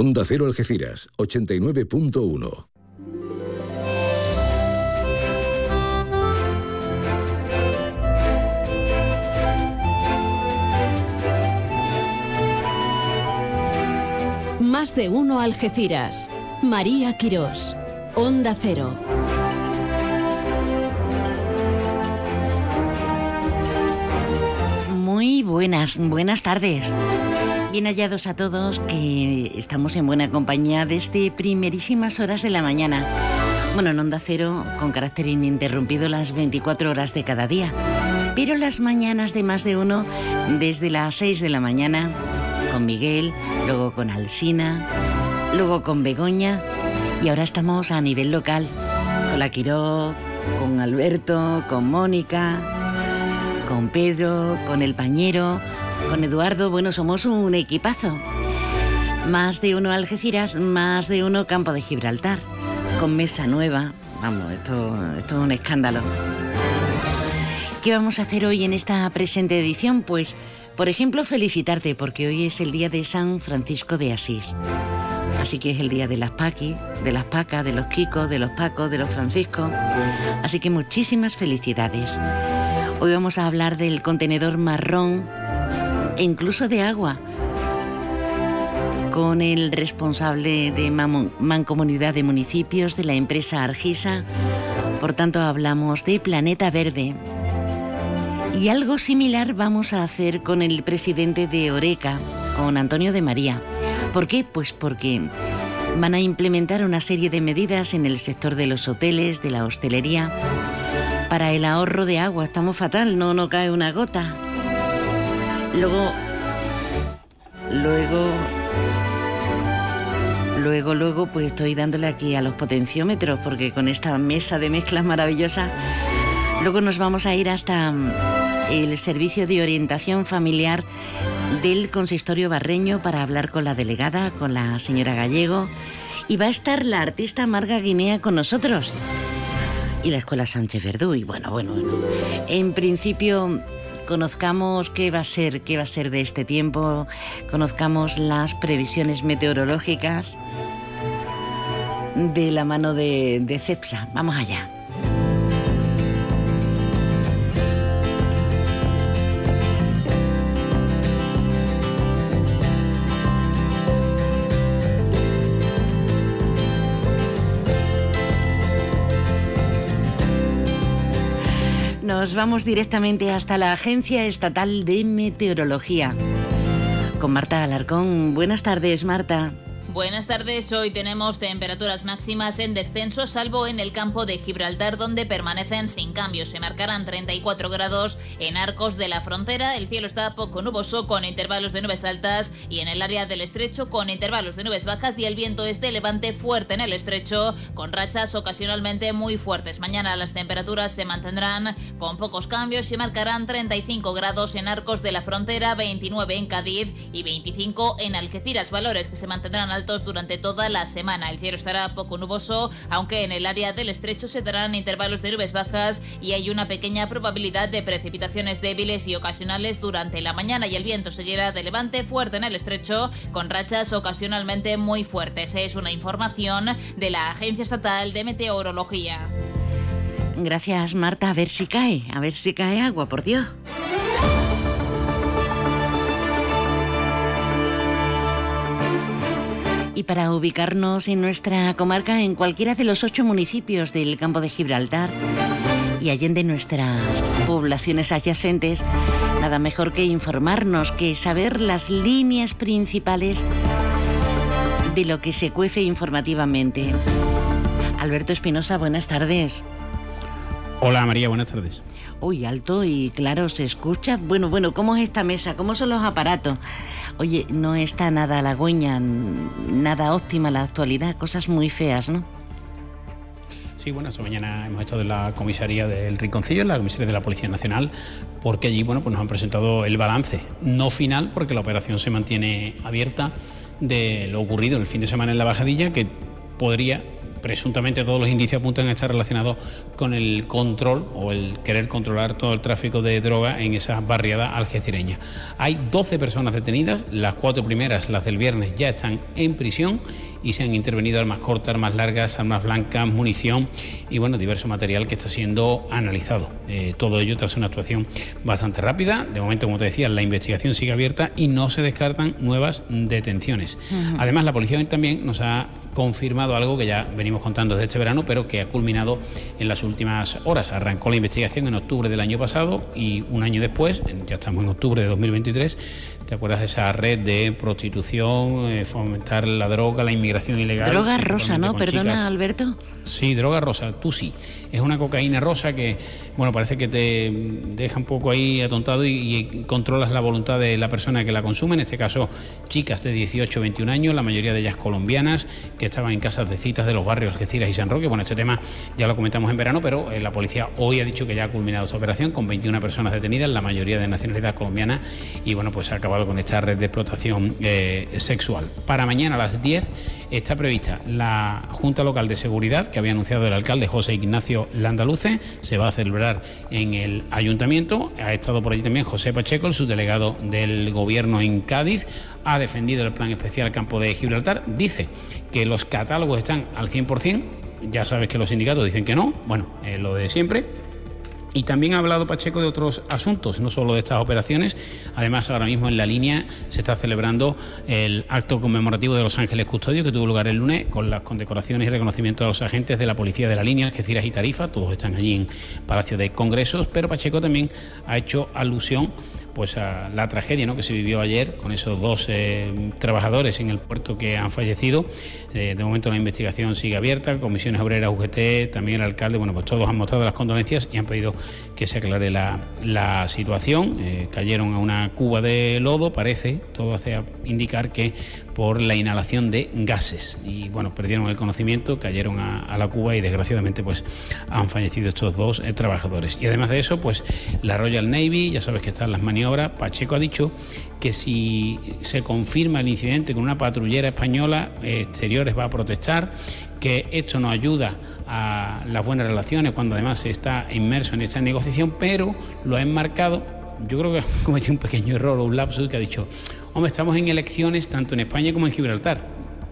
Onda Cero Algeciras, 89.1. Más de uno Algeciras. María Quirós. Onda Cero. Muy buenas, buenas tardes. Bien hallados a todos que estamos en buena compañía desde primerísimas horas de la mañana. Bueno, en Onda Cero, con carácter ininterrumpido las 24 horas de cada día. Pero las mañanas de más de uno, desde las 6 de la mañana, con Miguel, luego con Alsina, luego con Begoña y ahora estamos a nivel local, con la Quiró, con Alberto, con Mónica, con Pedro, con el Pañero, con Eduardo. Bueno, somos un equipazo. Más de uno Algeciras, más de uno Campo de Gibraltar, con mesa nueva. Vamos, esto, esto es un escándalo. ¿Qué vamos a hacer hoy en esta presente edición? Pues, por ejemplo, felicitarte porque hoy es el día de San Francisco de Asís. Así que es el día de las Paqui, de las Pacas, de los Kikos, de los Pacos, de los Franciscos. Así que muchísimas felicidades. Hoy vamos a hablar del contenedor marrón e incluso de agua con el responsable de Mancomunidad de Municipios de la empresa Argisa. Por tanto, hablamos de Planeta Verde. Y algo similar vamos a hacer con el presidente de Oreca, con Antonio de María. ¿Por qué? Pues porque van a implementar una serie de medidas en el sector de los hoteles, de la hostelería, para el ahorro de agua. Estamos fatal, no, no cae una gota. Luego, luego, luego, luego, pues estoy dándole aquí a los potenciómetros porque con esta mesa de mezclas maravillosa, luego nos vamos a ir hasta mm, el servicio de orientación familiar del consistorio barreño para hablar con la delegada, con la señora Gallego, y va a estar la artista Marga Guinea con nosotros. Y la escuela Sánchez Verdú, y bueno, bueno, bueno. En principio, conozcamos qué va a ser, qué va a ser de este tiempo, conozcamos las previsiones meteorológicas de la mano de, de CEPSA. Vamos allá. Nos vamos directamente hasta la Agencia Estatal de Meteorología. Con Marta Alarcón. Buenas tardes, Marta. Buenas tardes, hoy tenemos temperaturas máximas en descenso, salvo en el campo de Gibraltar, donde permanecen sin cambios. Se marcarán 34 grados en arcos de la frontera, el cielo está poco nuboso con intervalos de nubes altas y en el área del estrecho con intervalos de nubes bajas y el viento es de levante fuerte en el estrecho, con rachas ocasionalmente muy fuertes. Mañana las temperaturas se mantendrán con pocos cambios y marcarán 35 grados en arcos de la frontera, 29 en Cádiz y 25 en Algeciras, valores que se mantendrán altos durante toda la semana. El cielo estará poco nuboso, aunque en el área del estrecho se darán intervalos de nubes bajas y hay una pequeña probabilidad de precipitaciones débiles y ocasionales durante la mañana y el viento se llena de levante fuerte en el estrecho con rachas ocasionalmente muy fuertes. Es una información de la Agencia Estatal de Meteorología. Gracias Marta, a ver si cae, a ver si cae agua, por Dios. Y para ubicarnos en nuestra comarca en cualquiera de los ocho municipios del campo de Gibraltar y allende nuestras poblaciones adyacentes, nada mejor que informarnos, que saber las líneas principales de lo que se cuece informativamente. Alberto Espinosa, buenas tardes. Hola María, buenas tardes. Uy, alto y claro, se escucha. Bueno, bueno, ¿cómo es esta mesa? ¿Cómo son los aparatos? Oye, no está nada halagüeña, nada óptima la actualidad, cosas muy feas, ¿no? Sí, bueno, esta mañana hemos estado en la comisaría del Rinconcillo, en la comisaría de la Policía Nacional, porque allí, bueno, pues nos han presentado el balance, no final, porque la operación se mantiene abierta de lo ocurrido el fin de semana en la bajadilla, que podría presuntamente todos los indicios apuntan a estar relacionados con el control o el querer controlar todo el tráfico de droga en esa barriada algecireña. Hay 12 personas detenidas, las cuatro primeras, las del viernes, ya están en prisión y se han intervenido armas cortas, armas largas, armas blancas, munición y bueno, diverso material que está siendo analizado. Eh, todo ello tras una actuación bastante rápida. De momento, como te decía, la investigación sigue abierta y no se descartan nuevas detenciones. Además, la policía también nos ha confirmado algo que ya venimos contando desde este verano, pero que ha culminado en las últimas horas. Arrancó la investigación en octubre del año pasado y un año después, ya estamos en octubre de 2023, ¿te acuerdas de esa red de prostitución, eh, fomentar la droga, la inmigración ilegal? Droga rosa, ¿no? Perdona, Alberto. Sí, droga rosa, tú sí. Es una cocaína rosa que, bueno, parece que te deja un poco ahí atontado y, controlas la voluntad de la persona que la consume, en este caso chicas de 18 21 años, la mayoría de ellas colombianas, que estaban en casas de citas de los barrios Algeciras y San Roque. Bueno, este tema ya lo comentamos en verano, pero eh, la policía hoy ha dicho que ya ha culminado su operación con 21 personas detenidas, la mayoría de nacionalidad colombiana, y bueno, pues ha acabado con esta red de explotación eh, sexual. Para mañana a las 10 está prevista la Junta Local de Seguridad, que había anunciado el alcalde José Ignacio Landaluce, se va a celebrar en el ayuntamiento. Ha estado por allí también José Pacheco, el subdelegado del gobierno en Cádiz, ha defendido el plan especial Campo de Gibraltar, dice que los catálogos están al 100%, ya sabes que los sindicatos dicen que no, bueno, lo de siempre y también ha hablado Pacheco de otros asuntos, no solo de estas operaciones. Además, ahora mismo en la línea se está celebrando el acto conmemorativo de Los Ángeles Custodio que tuvo lugar el lunes con las condecoraciones y reconocimiento a los agentes de la Policía de la Línea, Algeciras y Tarifa. Todos están allí en Palacio de Congresos, pero Pacheco también ha hecho alusión pues a la tragedia ¿no? que se vivió ayer con esos dos eh, trabajadores en el puerto que han fallecido. Eh, de momento la investigación sigue abierta, comisiones obreras, UGT, también el alcalde, bueno, pues todos han mostrado las condolencias y han pedido que se aclare la, situación. Eh, cayeron a una cuba de lodo, parece, todo hace indicar que por la inhalación de gases. Y bueno, perdieron el conocimiento, cayeron a, la Cuba y desgraciadamente pues han fallecido estos dos eh, trabajadores. Y además de eso, pues la Royal Navy, ya sabes que están las maniobras, Pacheco ha dicho que si se confirma el incidente con una patrullera española, Exteriores va a protestar, que esto no ayuda a las buenas relaciones cuando además se está inmerso en esta negociación, pero lo ha enmarcado yo creo que ha cometido un pequeño error o un lapsus que ha dicho, Hombre, estamos en elecciones tanto en España como en Gibraltar.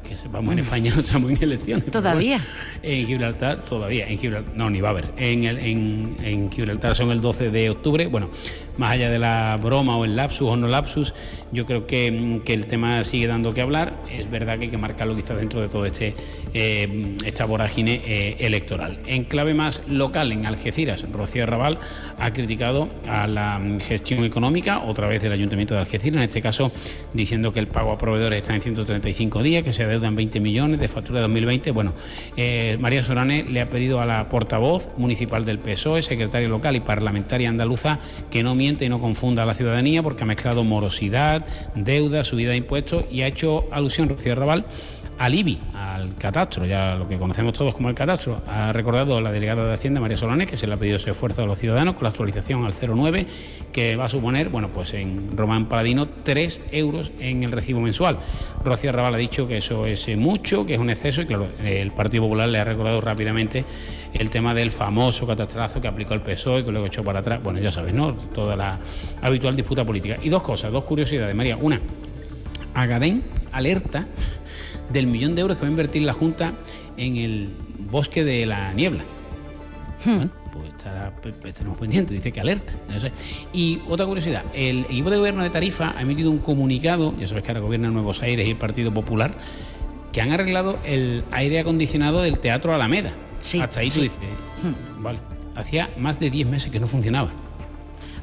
Que sepamos, en España no estamos en elecciones. ¿Todavía? en Gibraltar, todavía. En Gibraltar, no, ni va a haber. En, en, en Gibraltar son el 12 de octubre. Bueno, más allá de la broma o el lapsus o no lapsus, yo creo que, el tema sigue dando que hablar. Es verdad que hay que marcarlo quizás dentro de todo este eh, esta vorágine eh, electoral. En clave más local, en Algeciras, Rocío Raval ha criticado a la gestión económica, otra vez del Ayuntamiento de Algeciras, en este caso diciendo que el pago a proveedores está en 135 días, que se adeudan 20 millones de factura de 2020. Bueno, eh, María Sorane le ha pedido a la portavoz municipal del PSOE, secretaria local y parlamentaria andaluza que no y no confunda a la ciudadanía porque ha mezclado morosidad, deuda, subida de impuestos y ha hecho alusión Rocío Raval al IBI, al catastro, ya lo que conocemos todos como el catastro. Ha recordado la delegada de Hacienda, María Solanes, que se le ha pedido ese esfuerzo a los ciudadanos con la actualización al 09, que va a suponer, bueno, pues en Román Paladino, 3 euros en el recibo mensual. Rocío Raval ha dicho que eso es mucho, que es un exceso, y claro, el Partido Popular le ha recordado rápidamente el tema del famoso catastrazo que aplicó el PSOE, que luego echó para atrás. Bueno, ya sabes, ¿no? Toda la habitual disputa política. Y dos cosas, dos curiosidades, María. Una, Agadén alerta del millón de euros que va a invertir la Junta en el bosque de la niebla. Hmm. Bueno, pues estará, estaremos pendientes, dice que alerta. Y otra curiosidad, el equipo de gobierno de Tarifa ha emitido un comunicado, ya sabes que ahora gobierna Nuevos Aires y el Partido Popular, que han arreglado el aire acondicionado del Teatro Alameda. Sí, Hasta ahí tú dices, hmm. vale, hacía más de 10 meses que no funcionaba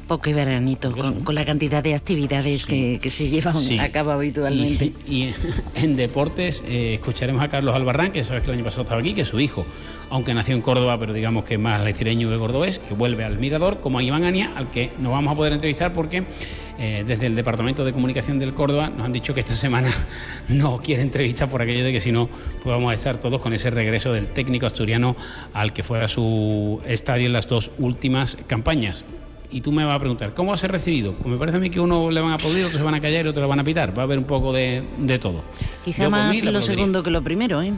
poco veranito, con, la cantidad de actividades que, se llevan a cabo habitualmente. Y, en deportes eh, escucharemos a Carlos Albarrán, que sabes que el año pasado estaba aquí, que es su hijo, aunque nació en Córdoba, pero digamos que es más lecireño que cordobés, que vuelve al Mirador, como a Iván Ania, al que nos vamos a poder entrevistar porque eh, desde el Departamento de Comunicación del Córdoba nos han dicho que esta semana no quiere entrevistar por aquello de que si no, pues vamos a estar todos con ese regreso del técnico asturiano al que fuera su estadio en las dos últimas campañas y tú me vas a preguntar, ¿cómo va a ser recibido? Pues me parece a mí que uno le van a aplaudir, otros se van a callar y otros le van a pitar. Va a haber un poco de, todo. Quizá más lo segundo que lo primero, ¿eh?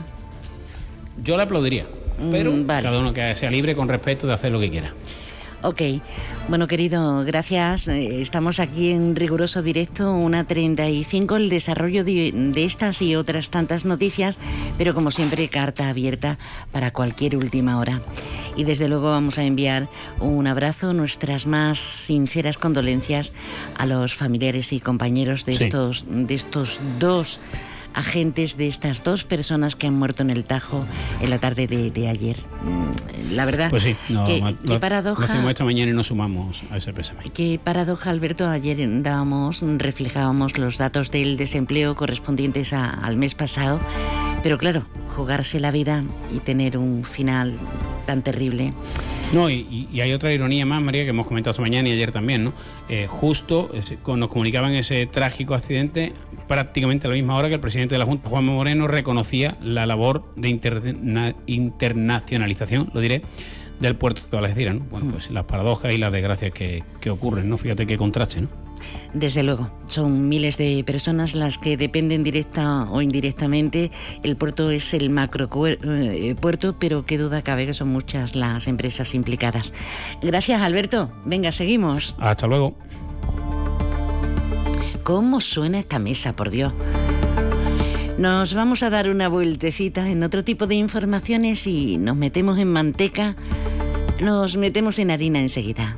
Yo le aplaudiría. pero cada uno que sea libre con respeto de hacer lo que quiera. Ok, bueno querido, gracias. Eh, estamos aquí en riguroso directo, una 35, el desarrollo de, estas y otras tantas noticias, pero como siempre carta abierta para cualquier última hora. Y desde luego vamos a enviar un abrazo, nuestras más sinceras condolencias a los familiares y compañeros de, estos, de estos dos agentes de estas dos personas que han muerto en el Tajo en la tarde de, ayer. Mm, la verdad, pues sí, qué paradoja. Lo hacemos esta mañana y nos sumamos a ese pésame. Qué paradoja, Alberto. Ayer dábamos, reflejábamos los datos del desempleo correspondientes al mes pasado, pero claro, jugarse la vida y tener un final tan terrible. No, y, hay otra ironía más, María, que hemos comentado esta mañana y ayer también, ¿no? Eh, justo nos comunicaban ese trágico accidente prácticamente a la misma hora que el presidente de la Junta, Juan Moreno, reconocía la labor de internacionalización, lo diré, del puerto de Algeciras, ¿no? Bueno, hmm. pues las paradojas y las desgracias que, que ocurren, ¿no? Fíjate qué contraste, ¿no? Desde luego, son miles de personas las que dependen directa o indirectamente. El puerto es el macro eh, puerto, pero qué duda cabe que son muchas las empresas implicadas. Gracias, Alberto. Venga, seguimos. Hasta luego. ¿Cómo suena esta mesa, por Dios? Nos vamos a dar una vueltecita en otro tipo de informaciones y nos metemos en manteca, nos metemos en harina enseguida.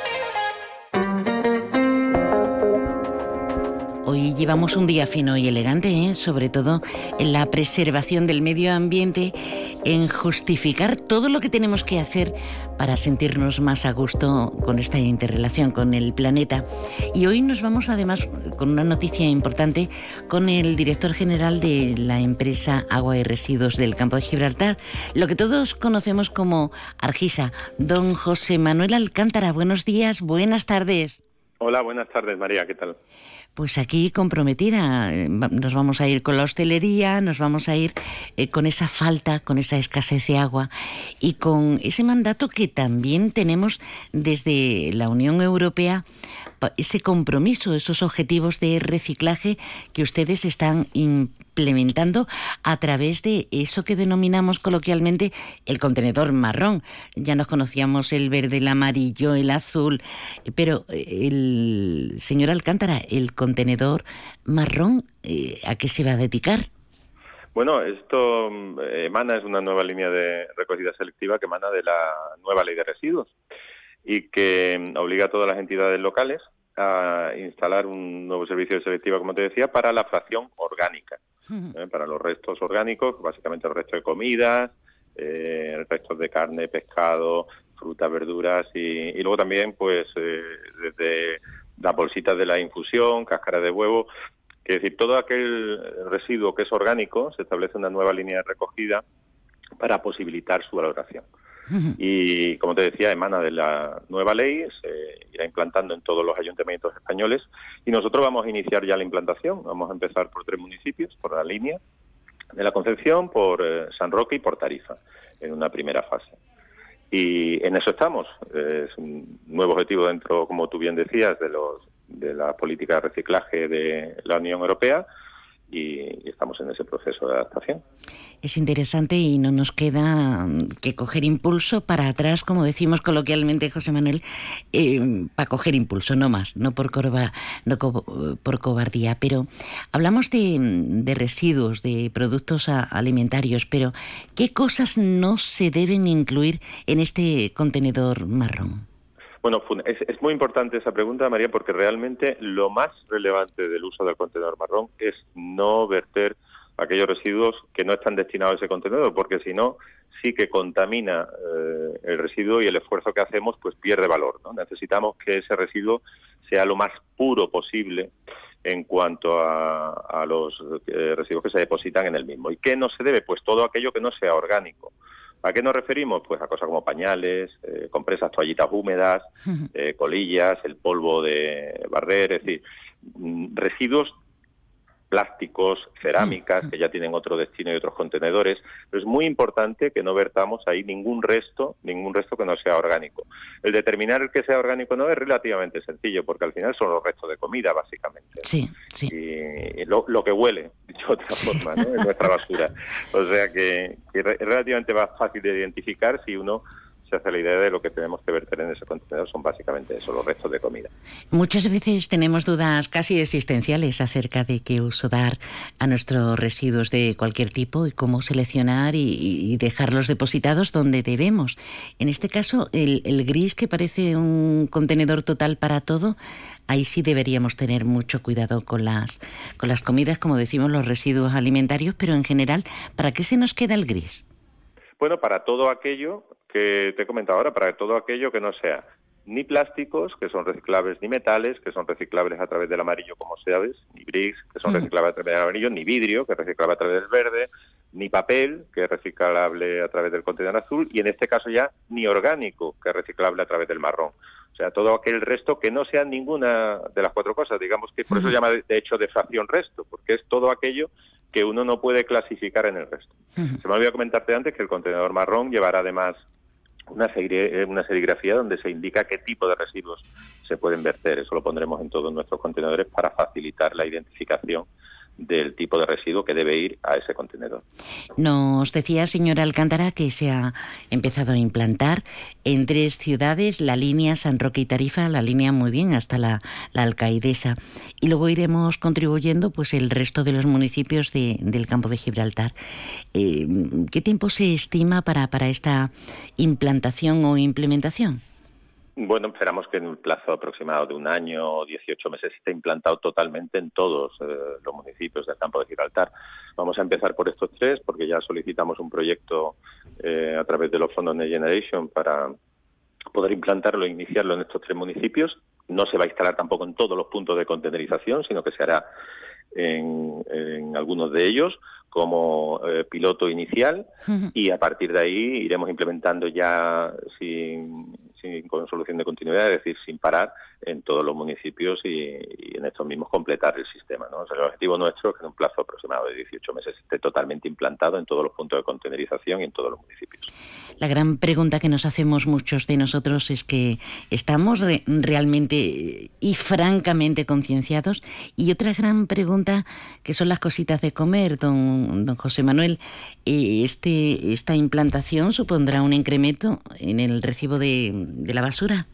Llevamos un día fino y elegante, ¿eh? sobre todo en la preservación del medio ambiente, en justificar todo lo que tenemos que hacer para sentirnos más a gusto con esta interrelación con el planeta. Y hoy nos vamos además con una noticia importante con el director general de la empresa Agua y Residuos del Campo de Gibraltar, lo que todos conocemos como Argisa. Don José Manuel Alcántara, buenos días, buenas tardes. Hola, buenas tardes María, ¿qué tal? Pues aquí comprometida. Eh, nos vamos a ir con la hostelería, nos vamos a ir eh, con esa falta, con esa escasez de agua y con ese mandato que también tenemos desde la Unión Europea ese compromiso, esos objetivos de reciclaje que ustedes están implementando a través de eso que denominamos coloquialmente el contenedor marrón. Ya nos conocíamos el verde, el amarillo, el azul, pero eh, el señor Alcántara, el contenedor marrón, eh, ¿a qué se va a dedicar? Bueno, esto eh, emana, es una nueva línea de recogida selectiva que emana de la nueva ley de residuos y que obliga a todas las entidades locales a instalar un nuevo servicio de selectiva, como te decía, para la fracción orgánica, ¿eh? para los restos orgánicos, básicamente el resto de comidas, eh, restos de carne, pescado, frutas, verduras y, luego también, pues, eh, desde las bolsitas de la infusión, cáscara de huevo, es decir, todo aquel residuo que es orgánico, se establece una nueva línea de recogida para posibilitar su valoración. Y como te decía, emana de la nueva ley, se irá implantando en todos los ayuntamientos españoles y nosotros vamos a iniciar ya la implantación. Vamos a empezar por tres municipios, por la línea de la Concepción, por eh, San Roque y por Tarifa, en una primera fase. Y en eso estamos. Es un nuevo objetivo dentro, como tú bien decías, de, los, de la política de reciclaje de la Unión Europea y, estamos en ese proceso de adaptación. Es interesante y no nos queda mm, que coger impulso para atrás, como decimos coloquialmente, José Manuel, eh, para coger impulso, no más, no por, no por cobardía. Pero hablamos de, de residuos, de productos alimentarios, pero ¿qué cosas no se deben incluir en este contenedor marrón? Bueno, es, muy importante esa pregunta, María, porque realmente lo más relevante del uso del contenedor marrón es no verter aquellos residuos que no están destinados a ese contenedor, porque si no, sí que contamina eh, el residuo y el esfuerzo que hacemos pues pierde valor. ¿no? Necesitamos que ese residuo sea lo más puro posible en cuanto a, los eh, residuos que se depositan en el mismo. ¿Y qué no se debe? Pues todo aquello que no sea orgánico. ¿A qué nos referimos? Pues a cosas como pañales, eh, compresas, toallitas húmedas, colillas, el polvo de barrer, es decir, mm, residuos plásticos, cerámicas, que ya tienen otro destino y otros contenedores. Pero es muy importante que no vertamos ahí ningún resto, ningún resto que no sea orgánico. El determinar el que sea orgánico no es relativamente sencillo, porque al final son los restos de comida, básicamente. Sí, sí. Y lo, que huele, dicho de otra forma, ¿no? en nuestra basura. O sea que, que es relativamente fácil de identificar si uno se hace la idea de lo que tenemos que verter en ese contenedor son básicamente eso, los restos de comida. Muchas veces tenemos dudas casi existenciales acerca de qué uso dar a nuestros residuos de cualquier tipo y cómo seleccionar y, dejarlos depositados donde debemos. En este caso, el, el gris que parece un contenedor total para todo, ahí sí deberíamos tener mucho cuidado con las, con las comidas, como decimos, los residuos alimentarios, pero en general, ¿para qué se nos queda el gris? Bueno, para todo aquello que te he comentado ahora, para todo aquello que no sea ni plásticos, que son reciclables, ni metales, que son reciclables a través del amarillo, como sabes, ni bricks, que son reciclables a través del amarillo, ni vidrio, que es reciclable a través del verde, ni papel, que es reciclable a través del contenedor azul, y en este caso ya ni orgánico, que es reciclable a través del marrón. O sea, todo aquel resto que no sea ninguna de las cuatro cosas, digamos que por eso se llama de hecho de fracción resto, porque es todo aquello que uno no puede clasificar en el resto. Se me olvidó comentarte antes que el contenedor marrón llevará además una, eh, una serigrafía donde se indica qué tipo de residuos se pueden verter. Eso lo pondremos en todos nuestros contenedores para facilitar la identificación del tipo de residuo que debe ir a ese contenedor. Nos decía, señora Alcántara, que se ha empezado a implantar en tres ciudades la línea San Roque y Tarifa, la línea muy bien hasta la, Alcaidesa. Y luego iremos contribuyendo pues el resto de los municipios del campo de Gibraltar. Eh, ¿Qué tiempo se estima para, para esta implantación o implementación? Bueno, esperamos que en un plazo aproximado de un año o 18 meses esté implantado totalmente en todos eh, los municipios del campo de Gibraltar. Vamos a empezar por estos tres porque ya solicitamos un proyecto eh, a través de los fondos de Generation para poder implantarlo e iniciarlo en estos tres municipios. No se va a instalar tampoco en todos los puntos de contenerización, sino que se hará en, algunos de ellos como eh, piloto inicial y a partir de ahí iremos implementando ya sin, con solución de continuidad, es decir, sin parar en todos los municipios y, en estos mismos completar el sistema. ¿no? el objetivo nuestro es que en un plazo aproximado de 18 meses esté totalmente implantado en todos los puntos de contenerización y en todos los municipios. La gran pregunta que nos hacemos muchos de nosotros es que estamos realmente y francamente concienciados. Y otra gran pregunta que son las cositas de comer, don, don José Manuel, eh, este, ¿esta implantación supondrá un incremento en el recibo de, de la basura?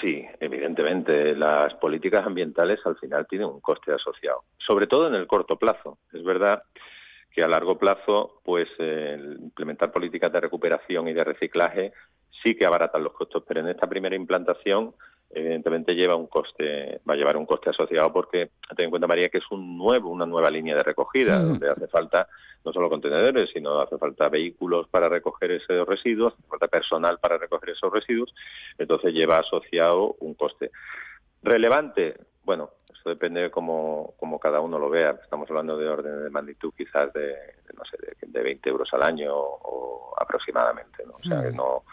Sí, evidentemente. Las políticas ambientales al final tienen un coste asociado, sobre todo en el corto plazo. Es verdad que a largo plazo, pues implementar políticas de recuperación y de reciclaje sí que abaratan los costos, pero en esta primera implantación evidentemente lleva un coste, va a llevar un coste asociado porque ten en cuenta María que es un nuevo, una nueva línea de recogida donde hace falta no solo contenedores, sino hace falta vehículos para recoger esos residuos, hace falta personal para recoger esos residuos, entonces lleva asociado un coste relevante. Bueno, eso depende de cómo, cada uno lo vea. Estamos hablando de orden de magnitud quizás de, no sé, de, 20 euros al año o, aproximadamente, ¿no? O sea, que no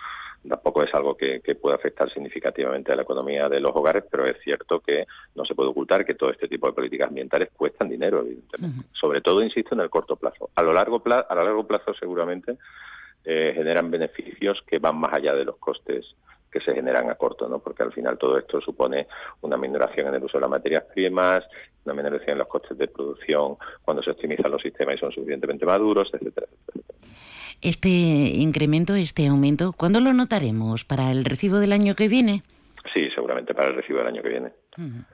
tampoco es algo que, pueda afectar significativamente a la economía de los hogares, pero es cierto que no se puede ocultar que todo este tipo de políticas ambientales cuestan dinero, evidentemente. Sobre todo, insisto, en el corto plazo. A lo largo plazo, a lo largo plazo seguramente eh, generan beneficios que van más allá de los costes que se generan a corto, ¿no? Porque al final todo esto supone una minoración en el uso de las materias primas, una minoración en los costes de producción cuando se optimizan los sistemas y son suficientemente maduros, etcétera, etcétera este incremento, este aumento, ¿cuándo lo notaremos? ¿Para el recibo del año que viene? Sí, seguramente para el recibo del año que viene.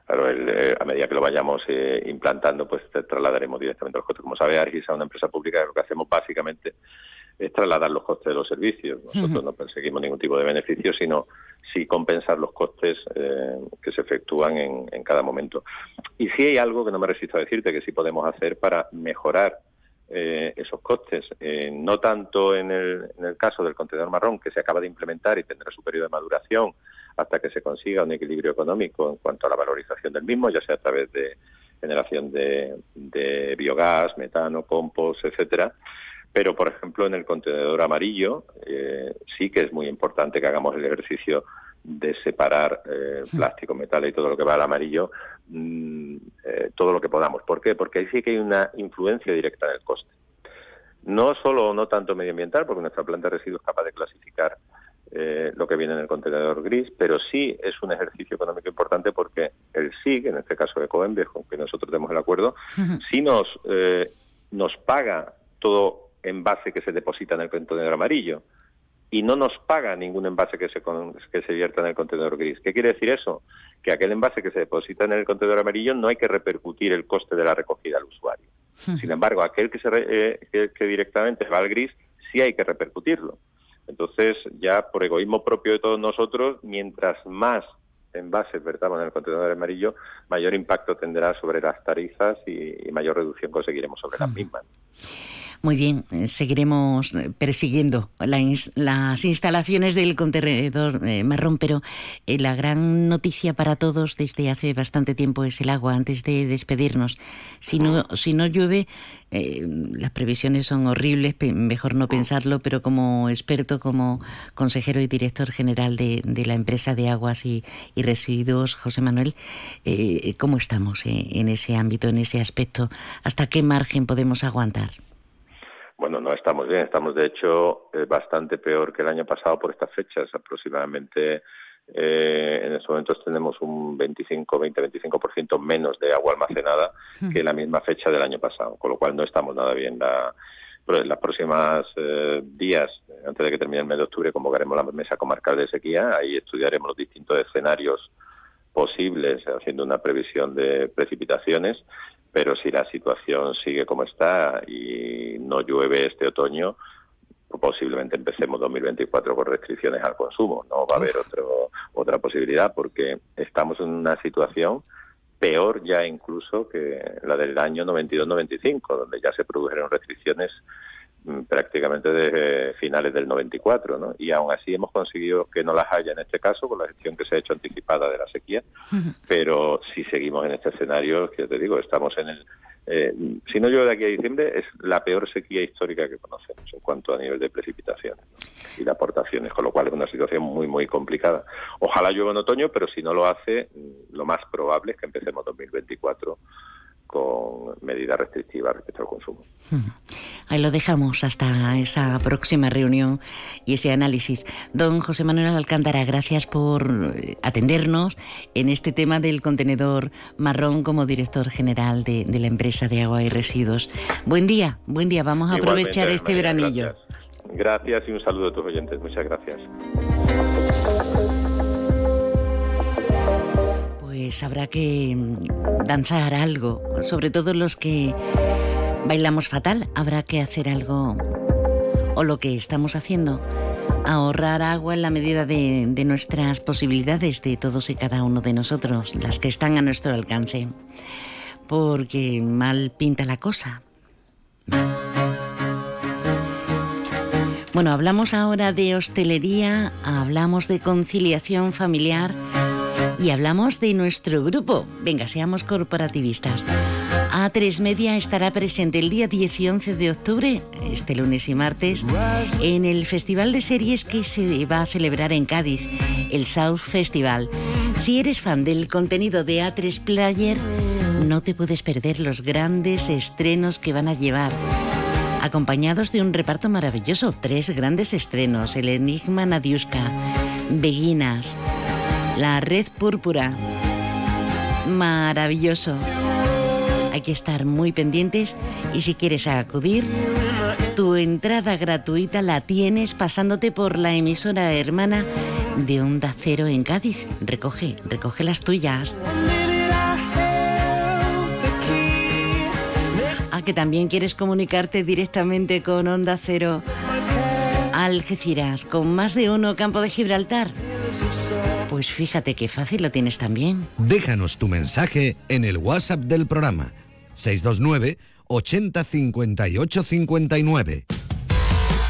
Claro, eh, a medida que lo vayamos eh, implantando, pues trasladaremos directamente los costes. Como sabe, Argis es una empresa pública, lo que hacemos básicamente es trasladar los costes de los servicios. Nosotros no perseguimos ningún tipo de beneficio, sino sí compensar los costes eh, que se efectúan en, en, cada momento. Y sí hay algo que no me resisto a decirte que sí podemos hacer para mejorar eh, esos costes, eh, no tanto en el, en el caso del contenedor marrón, que se acaba de implementar y tendrá su periodo de maduración hasta que se consiga un equilibrio económico en cuanto a la valorización del mismo, ya sea a través de generación de, de biogás, metano, compost, etcétera. Pero, por ejemplo, en el contenedor amarillo eh, sí que es muy importante que hagamos el ejercicio de separar eh, plástico, metal y todo lo que va al amarillo, mm, eh, todo lo que podamos. ¿Por qué? Porque ahí sí que hay una influencia directa en el coste. No solo, no tanto medioambiental, porque nuestra planta de residuos es capaz de clasificar eh, lo que viene en el contenedor gris, pero sí es un ejercicio económico importante porque el SIG, en este caso de Coenbe, con que nosotros tenemos el acuerdo, sí nos, nos paga todo envase que se deposita en el contenedor amarillo y no nos paga ningún envase que se, que se vierta en el contenedor gris. ¿Qué quiere decir eso? Que aquel envase que se deposita en el contenedor amarillo no hay que repercutir el coste de la recogida al usuario. Hmm. Sin embargo, aquel que, se eh, que, directamente va al gris sí hay que repercutirlo. Entonces, ya por egoísmo propio de todos nosotros, mientras más envases vertamos en el contenedor amarillo, mayor impacto tendrá sobre las tarifas y, y mayor reducción conseguiremos sobre las hmm. mismas. Muy bien, eh, seguiremos eh, persiguiendo las instalaciones del contenedor eh, marrón, pero la gran noticia para todos desde hace bastante tiempo es el agua, antes de despedirnos. Si no, si no llueve, las previsiones son horribles, mejor no pensarlo, pero como experto, como consejero y director general de, la empresa de aguas y, residuos, José Manuel, ¿cómo estamos en ese ámbito, en ese aspecto? ¿Hasta qué margen podemos aguantar? Bueno, no estamos bien, estamos de hecho eh, bastante peor que el año pasado por estas fechas. Aproximadamente eh, en estos momentos tenemos un 25, 20, 25% menos de agua almacenada que en la misma fecha del año pasado, con lo cual no estamos nada bien. La, en las próximas eh, días, antes de que termine el mes de octubre, convocaremos la mesa comarcal de sequía. Ahí estudiaremos los distintos escenarios posibles, haciendo una previsión de precipitaciones pero si la situación sigue como está y no llueve este otoño, posiblemente empecemos 2024 con restricciones al consumo. No va a haber otro, otra posibilidad porque estamos en una situación peor ya incluso que la del año 92-95, donde ya se produjeron restricciones prácticamente desde finales del 94, ¿no? Y aún así hemos conseguido que no las haya en este caso con la gestión que se ha hecho anticipada de la sequía, pero si seguimos en este escenario, que te digo, estamos en el... Eh, si no llueve de aquí a diciembre, es la peor sequía histórica que conocemos en cuanto a nivel de precipitaciones y de aportaciones, con lo cual es una situación muy, muy complicada. Ojalá llueva en otoño, pero si no lo hace, mm, lo más probable es que empecemos 2024 con medidas restrictivas respecto al consumo. Ahí lo dejamos hasta esa próxima reunión y ese análisis. Don José Manuel Alcántara, gracias por atendernos en este tema del contenedor marrón como director general de, la empresa de agua y residuos. Buen día, buen día. Vamos a aprovechar este veranillo. gracias y un saludo a tus oyentes. Muchas gracias. Pues habrá que mm, danzar algo, sobre todo los que bailamos fatal, habrá que hacer algo, o lo que estamos haciendo, ahorrar agua en la medida de, nuestras posibilidades, de todos y cada uno de nosotros, las que están a nuestro alcance, porque mal pinta la cosa. Bueno, hablamos ahora de hostelería, hablamos de conciliación familiar y hablamos de nuestro grupo. Venga, seamos corporativistas. A3 Media estará presente el día 10 y 11 de octubre, este lunes y martes, en el Festival de Series que se va a celebrar en Cádiz, el South Festival. Si eres fan del contenido de A3 Player, no te puedes perder los grandes estrenos que van a llevar acompañados de un reparto maravilloso. Tres grandes estrenos: El Enigma Nadiuska, Beguinas, la Red Púrpura. Maravilloso. Hay que estar muy pendientes y si quieres acudir, tu entrada gratuita la tienes pasándote por la emisora hermana de Onda Cero en Cádiz. Recoge, recoge las tuyas. Ah, que también quieres comunicarte directamente con Onda Cero Algeciras, con más de uno Campo de Gibraltar. Pues fíjate qué fácil lo tienes también. Déjanos tu mensaje en el WhatsApp del programa 629 80 58 59.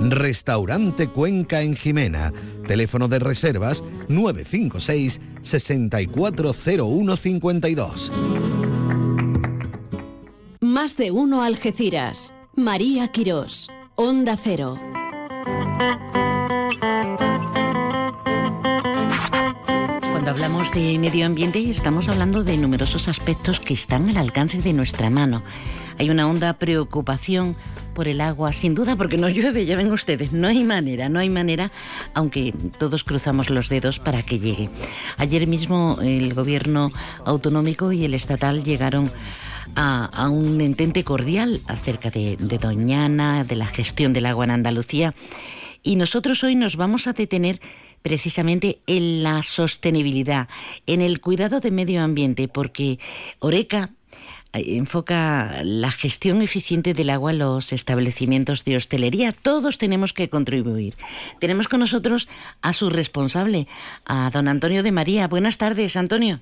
Restaurante Cuenca en Jimena. Teléfono de reservas 956 640152. Más de uno Algeciras. María Quirós. Onda Cero. Hablamos de medio ambiente estamos hablando de numerosos aspectos que están al alcance de nuestra mano. Hay una honda preocupación por el agua, sin duda, porque no llueve, ya ven ustedes, no hay manera, no hay manera, aunque todos cruzamos los dedos para que llegue. Ayer mismo el gobierno autonómico y el estatal llegaron a, un entente cordial acerca de Doñana, de la gestión del agua en Andalucía, y nosotros hoy nos vamos a detener precisamente en la sostenibilidad, en el cuidado del medio ambiente, porque Oreca enfoca la gestión eficiente del agua en los establecimientos de hostelería. Todos tenemos que contribuir. Tenemos con nosotros a su responsable, a don Antonio de María. Buenas tardes, Antonio.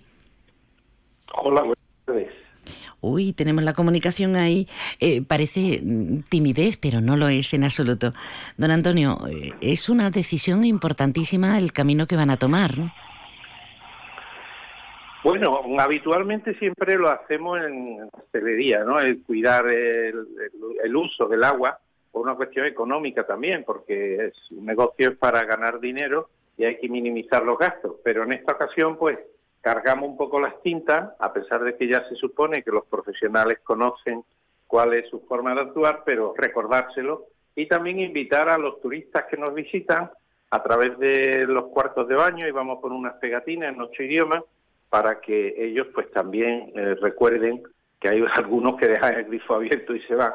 Hola, buenas. Uy, tenemos la comunicación ahí. Eh, parece mm, timidez, pero no lo es en absoluto. Don Antonio, eh, es una decisión importantísima el camino que van a tomar, ¿no? Bueno, habitualmente siempre lo hacemos en hostelería, ¿no? El cuidar el, uso del agua por una cuestión económica también, porque es un negocio es para ganar dinero y hay que minimizar los gastos. Pero en esta ocasión, pues, cargamos un poco las tintas, a pesar de que ya se supone que los profesionales conocen cuál es su forma de actuar, pero recordárselo y también invitar a los turistas que nos visitan a través de los cuartos de baño y vamos con unas pegatinas en ocho idiomas para que ellos pues también eh, recuerden que hay algunos que dejan el grifo abierto y se van.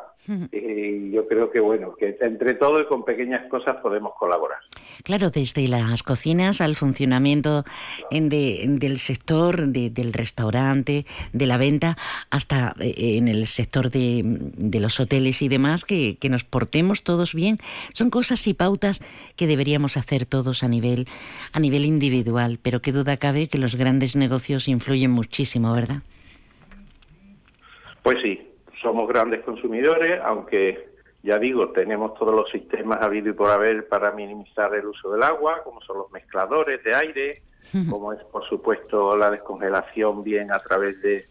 Y yo creo que, bueno, que entre todo y con pequeñas cosas podemos colaborar. Claro, desde las cocinas al funcionamiento en del sector del restaurante, de la venta, hasta eh, en el sector de, de los hoteles y demás, que, que, nos portemos todos bien. Son cosas y pautas que deberíamos hacer todos a nivel, a nivel individual, pero qué duda cabe que los grandes negocios influyen muchísimo, ¿verdad? Pues sí, somos grandes consumidores, aunque ya digo, tenemos todos los sistemas habido y por haber para minimizar el uso del agua, como son los mezcladores de aire, como es por supuesto la descongelación bien a través de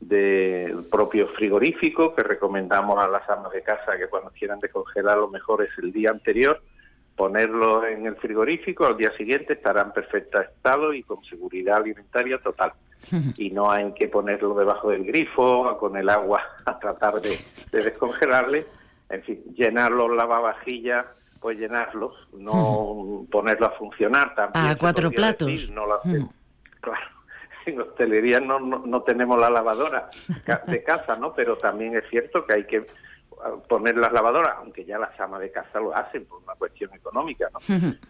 del propio frigorífico que recomendamos a las amas de casa que cuando quieran descongelar lo mejor es el día anterior ponerlo en el frigorífico al día siguiente estará en perfecto estado y con seguridad alimentaria total y no hay que ponerlo debajo del grifo con el agua a tratar de, descongelarle. En fin, llenar los lavavajillas, pues llenarlos, no ponerlo a funcionar también. A cuatro platos. no lo Claro, en hostelería no, no, tenemos la lavadora de casa, ¿no? Pero también es cierto que hay que ah, poner las lavadoras, aunque ya las amas de casa lo hacen por una cuestión económica, ¿no?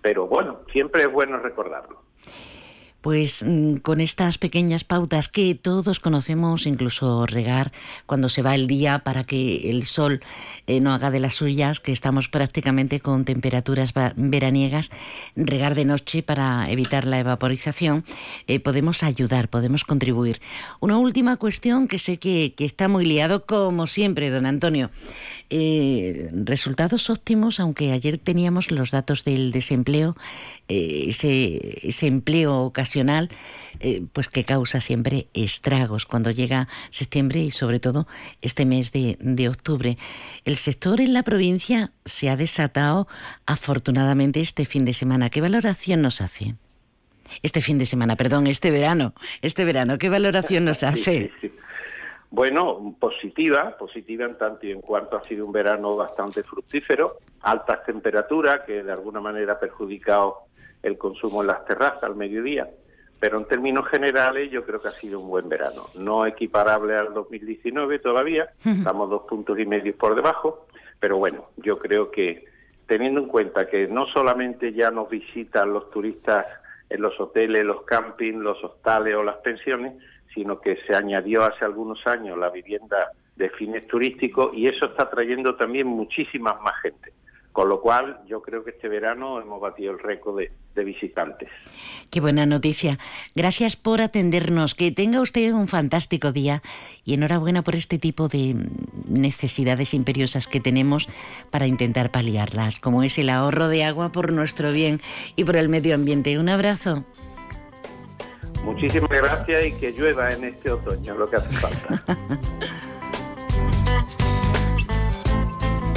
Pero bueno, siempre es bueno recordarlo pues mm, con estas pequeñas pautas que todos conocemos, incluso regar cuando se va el día para que el sol eh, no haga de las suyas, que estamos prácticamente con temperaturas veraniegas, regar de noche para evitar la evaporización, eh, podemos ayudar, podemos contribuir. Una última cuestión que sé que, está muy liado, como siempre, don Antonio. Eh, resultados óptimos, aunque ayer teníamos los datos del desempleo, ese, ese empleo ocasional ocasional, eh, pues que causa siempre estragos cuando llega septiembre y sobre todo este mes de, de octubre. El sector en la provincia se ha desatado afortunadamente este fin de semana. ¿Qué valoración nos hace? Este fin de semana, perdón, este verano, este verano, ¿qué valoración nos hace? Bueno, positiva, positiva en tanto y en cuanto ha sido un verano bastante fructífero, altas temperaturas que de alguna manera ha perjudicado el consumo en las terrazas al mediodía, pero en términos generales yo creo que ha sido un buen verano. No equiparable al 2019 todavía, estamos dos puntos y medio por debajo, pero bueno, yo creo que teniendo en cuenta que no solamente ya nos visitan los turistas en los hoteles, los campings, los hostales o las pensiones, sino que se añadió hace algunos años la vivienda de fines turísticos y eso está trayendo también muchísimas más gente. Con lo cual, yo creo que este verano hemos batido el récord de, visitantes. Qué buena noticia. Gracias por atendernos. Que tenga usted un fantástico día y enhorabuena por este tipo de necesidades imperiosas que tenemos para intentar paliarlas, como es el ahorro de agua por nuestro bien y por el medio ambiente. Un abrazo. Muchísimas gracias y que llueva en este otoño, lo que hace falta.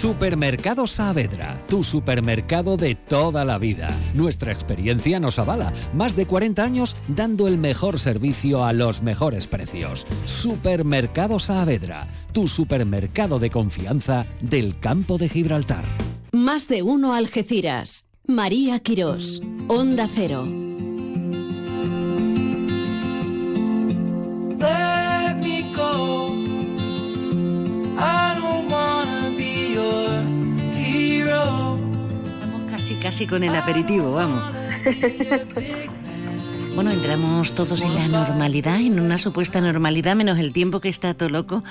Supermercado Saavedra, tu supermercado de toda la vida. Nuestra experiencia nos avala. Más de 40 años dando el mejor servicio a los mejores precios. Supermercado Saavedra, tu supermercado de confianza del campo de Gibraltar. Más de uno Algeciras. María Quirós. Onda Cero. Casi con el aperitivo, vamos. Bueno, entramos todos en la normalidad, en una supuesta normalidad, menos el tiempo que está todo loco,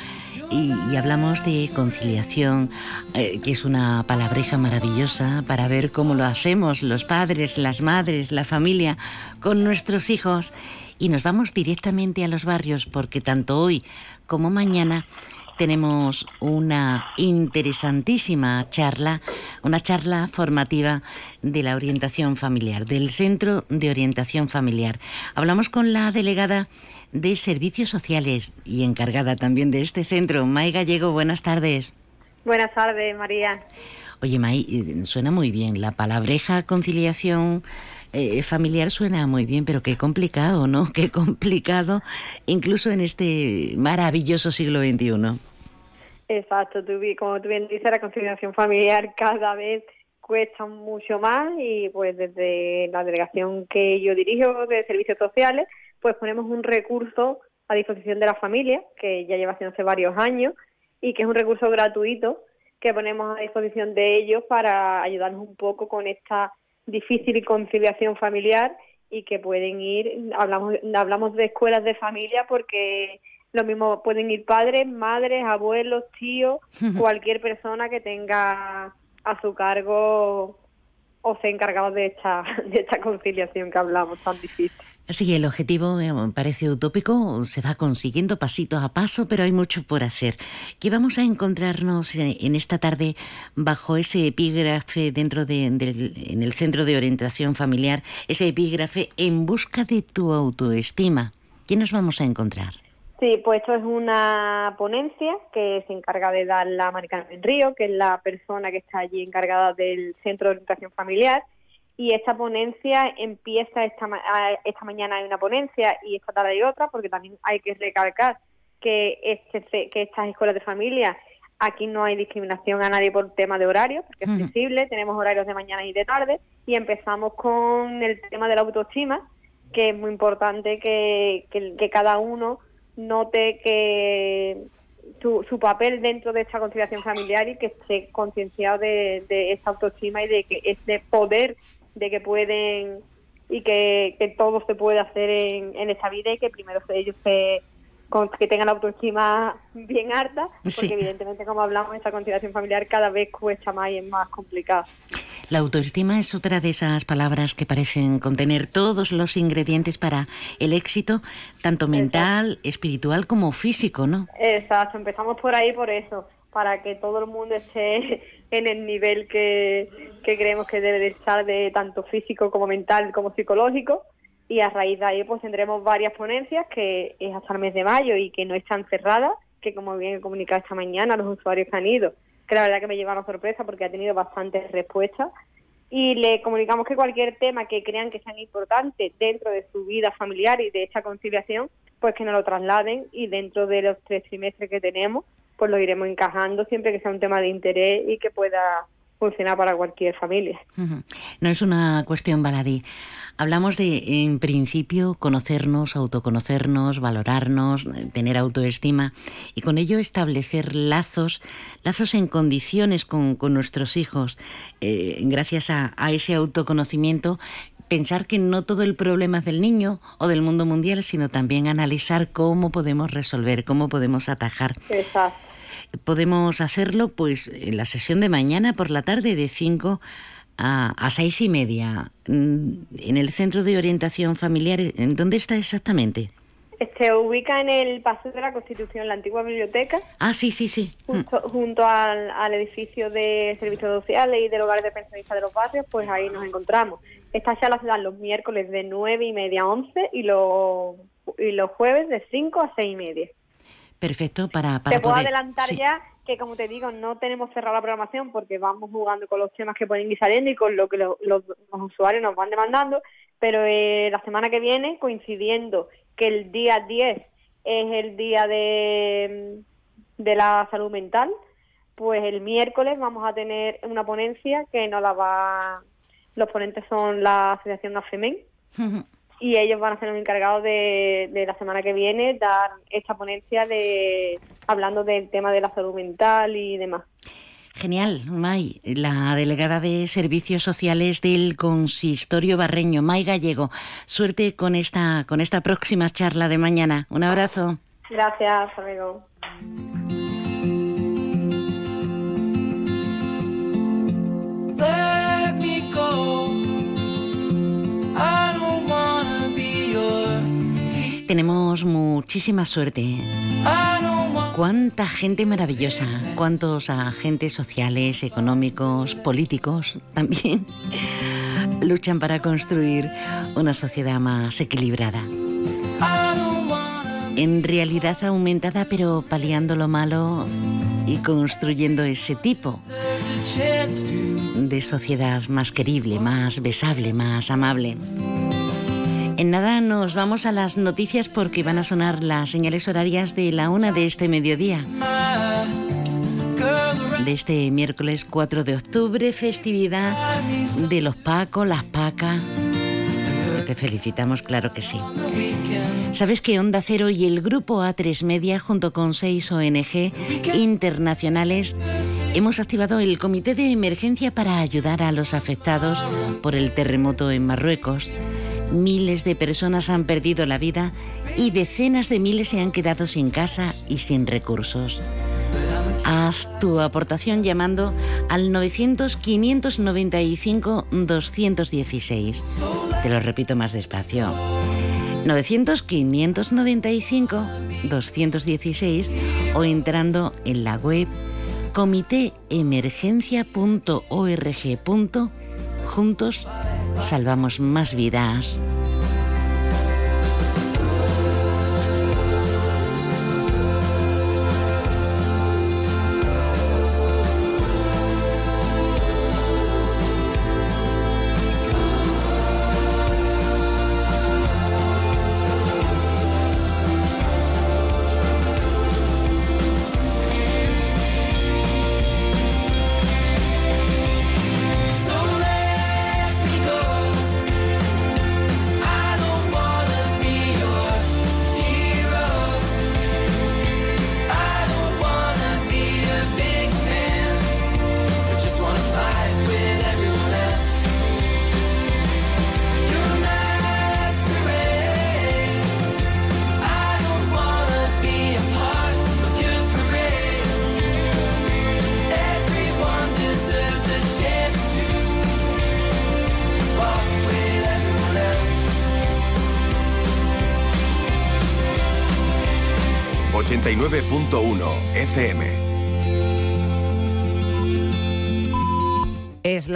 y, hablamos de conciliación, eh, que es una palabreja maravillosa para ver cómo lo hacemos los padres, las madres, la familia, con nuestros hijos. Y nos vamos directamente a los barrios, porque tanto hoy como mañana tenemos una interesantísima charla, una charla formativa de la orientación familiar, del Centro de Orientación Familiar. Hablamos con la delegada de Servicios Sociales y encargada también de este centro, May Gallego. Buenas tardes. Buenas tardes, María. Oye, May, eh, suena muy bien. La palabreja conciliación eh, familiar suena muy bien, pero qué complicado, ¿no? Qué complicado, incluso en este maravilloso siglo XXI. Exacto, como tú bien dices, la conciliación familiar cada vez cuesta mucho más y pues desde la delegación que yo dirijo de servicios sociales, pues ponemos un recurso a disposición de la familia, que ya lleva hace varios años y que es un recurso gratuito que ponemos a disposición de ellos para ayudarnos un poco con esta difícil conciliación familiar y que pueden ir, hablamos, hablamos de escuelas de familia porque lo mismo pueden ir padres, madres, abuelos, tíos, cualquier persona que tenga a su cargo o sea encargado de esta, de esta conciliación que hablamos tan difícil. Sí, el objetivo parece utópico, se va consiguiendo pasito a paso, pero hay mucho por hacer. ¿Qué vamos a encontrarnos en esta tarde bajo ese epígrafe dentro de, en el Centro de Orientación Familiar, ese epígrafe en busca de tu autoestima? ¿Qué nos vamos a encontrar? Sí, pues esto es una ponencia que se encarga de dar la Maricana del Río, que es la persona que está allí encargada del Centro de Orientación Familiar. Y esta ponencia empieza esta, esta mañana hay una ponencia y esta tarde hay otra, porque también hay que recalcar que, este, que estas escuelas de familia, aquí no hay discriminación a nadie por tema de horario, porque es flexible, tenemos horarios de mañana y de tarde, y empezamos con el tema de la autoestima, que es muy importante que, que cada uno note que su, su papel dentro de esta conciliación familiar y que esté concienciado de, de esa autoestima y de que este poder de que pueden y que, que todo se puede hacer en, en esa vida y que primero ellos se, con, que tengan la autoestima bien alta, porque evidentemente, como hablamos, esta conciliación familiar cada vez cuesta más y es más complicada. La autoestima es otra de esas palabras que parecen contener todos los ingredientes para el éxito, tanto mental, espiritual como físico, ¿no? Exacto, empezamos por ahí por eso, para que todo el mundo esté en el nivel que, que creemos que debe de estar de tanto físico como mental como psicológico y a raíz de ahí pues tendremos varias ponencias que es hasta el mes de mayo y que no están cerradas, que como bien he comunicado esta mañana los usuarios que han ido, que la verdad que me lleva a sorpresa porque ha tenido bastantes respuestas y le comunicamos que cualquier tema que crean que sean importante dentro de su vida familiar y de esta conciliación, pues que nos lo trasladen y dentro de los tres trimestres que tenemos, pues lo iremos encajando siempre que sea un tema de interés y que pueda funcionar para cualquier familia. No es una cuestión baladí. Hablamos de, en principio, conocernos, autoconocernos, valorarnos, tener autoestima y con ello establecer lazos, lazos en condiciones con, nuestros hijos. Eh, gracias a, a ese autoconocimiento, pensar que no todo el problema es del niño o del mundo mundial, sino también analizar cómo podemos resolver, cómo podemos atajar. Exacto. Podemos hacerlo pues en la sesión de mañana por la tarde de 5 a, seis y media mm, en el Centro de Orientación Familiar. ¿En dónde está exactamente? Se ubica en el Paseo de la Constitución, la antigua biblioteca. Ah, sí, sí, sí. Junto, al, edificio de servicios sociales y del hogar de pensionistas de los barrios, pues ahí nos encontramos. Esta charla se dan los miércoles de nueve y media a once y los, y los jueves de cinco a seis y media. Perfecto, para, para Te puedo adelantar ya que como te digo, no tenemos cerrada la programación porque vamos jugando con los temas que pueden ir saliendo y con lo que los, usuarios nos van demandando, pero eh, la semana que viene, coincidiendo que el día 10 es el día de, de la salud mental, pues el miércoles vamos a tener una ponencia que nos la va... Los ponentes son la Asociación AFEMEN y ellos van a ser los encargados de, de, la semana que viene dar esta ponencia de hablando del tema de la salud mental y demás. Genial, May, la delegada de Servicios Sociales del Consistorio Barreño, May Gallego. Suerte con esta con esta próxima charla de mañana. Un abrazo. Gracias, amigo. Tenemos muchísima suerte. Cuánta gente maravillosa, cuántos agentes sociales, económicos, políticos también luchan para construir una sociedad más equilibrada. En realidad aumentada, pero paliando lo malo y construyendo ese tipo de sociedad más querible, más besable, más amable. En nada nos vamos a las noticias porque van a sonar las señales horarias de la una de este mediodía. De este miércoles 4 de octubre, festividad de los Pacos, las Pacas. Te felicitamos, claro que sí. ¿Sabes que Onda Cero y el Grupo A3 Media, junto con seis ONG internacionales, hemos activado el Comité de Emergencia para ayudar a los afectados por el terremoto en Marruecos? Miles de personas han perdido la vida y decenas de miles se han quedado sin casa y sin recursos. Haz tu aportación llamando al 900-595-216. Te lo repito más despacio. 900-595-216 o entrando en la web comitéemergencia.org. Juntos salvamos más vidas.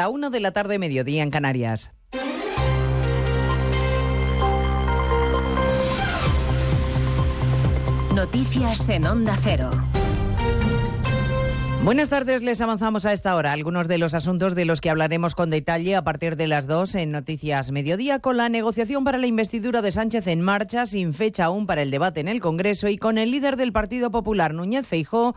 La 1 de la tarde, mediodía en Canarias. Noticias en Onda Cero. Buenas tardes, les avanzamos a esta hora algunos de los asuntos de los que hablaremos con detalle a partir de las 2 en Noticias Mediodía, con la negociación para la investidura de Sánchez en marcha, sin fecha aún para el debate en el Congreso y con el líder del Partido Popular, Núñez Feijó,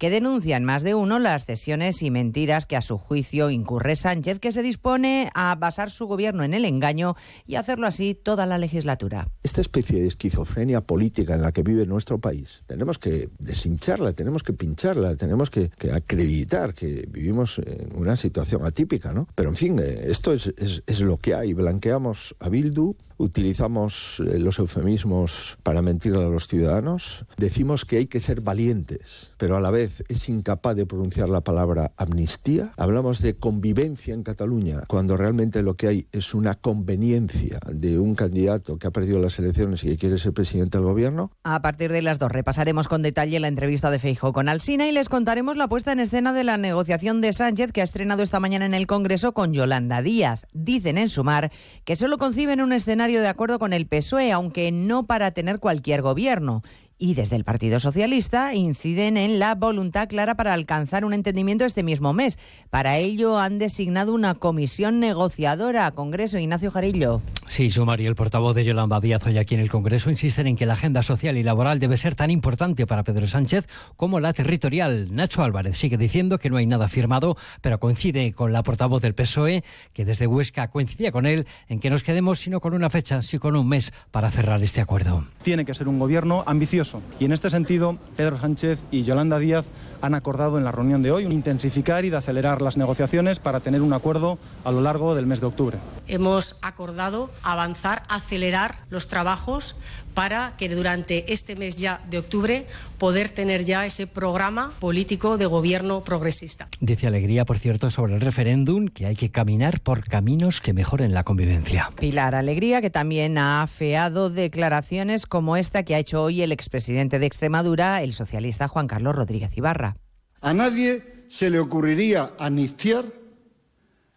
que denuncian más de uno las cesiones y mentiras que a su juicio incurre Sánchez, que se dispone a basar su gobierno en el engaño y hacerlo así toda la legislatura. Esta especie de esquizofrenia política en la que vive nuestro país, tenemos que deshincharla, tenemos que pincharla, tenemos que, acreditar que vivimos en una situación atípica, ¿no? Pero en fin, eh, esto es, es lo que hay. Blanqueamos a Bildu, utilizamos eh, los eufemismos para mentir a los ciudadanos, decimos que hay que ser valientes, pero a la vez es incapaz de pronunciar la palabra amnistía. Hablamos de convivencia en Cataluña, cuando realmente lo que hay es una conveniencia de un candidato que ha perdido las elecciones y que quiere ser presidente del gobierno. A partir de las dos repasaremos con detalle la entrevista de Feijo con Alsina y les contaremos la puesta en escena de la negociación de Sánchez que ha estrenado esta mañana en el Congreso con Yolanda Díaz. Dicen en Sumar que solo conciben un escenario de acuerdo con el PSOE, aunque no para tener cualquier gobierno y desde el Partido Socialista inciden en la voluntad clara para alcanzar un entendimiento este mismo mes. Para ello han designado una comisión negociadora. Congreso, Ignacio Jarillo. Sí, Sumar y el portavoz de Yolanda Díaz hoy aquí en el Congreso insisten en que la agenda social y laboral debe ser tan importante para Pedro Sánchez como la territorial. Nacho Álvarez sigue diciendo que no hay nada firmado, pero coincide con la portavoz del PSOE, que desde Huesca coincidía con él en que nos quedemos sino con una fecha, sí con un mes para cerrar este acuerdo. Tiene que ser un gobierno ambicioso y en este sentido, Pedro Sánchez y Yolanda Díaz han acordado en la reunión de hoy intensificar y de acelerar las negociaciones para tener un acuerdo a lo largo del mes de octubre. Hemos acordado avanzar, acelerar los trabajos para que durante este mes ya de octubre poder tener ya ese programa político de gobierno progresista. Dice Alegría, por cierto, sobre el referéndum que hay que caminar por caminos que mejoren la convivencia. Pilar Alegría, que también ha afeado declaraciones como esta que ha hecho hoy el expresidente de Extremadura, el socialista Juan Carlos Rodríguez Ibarra. A nadie se le ocurriría amnistiar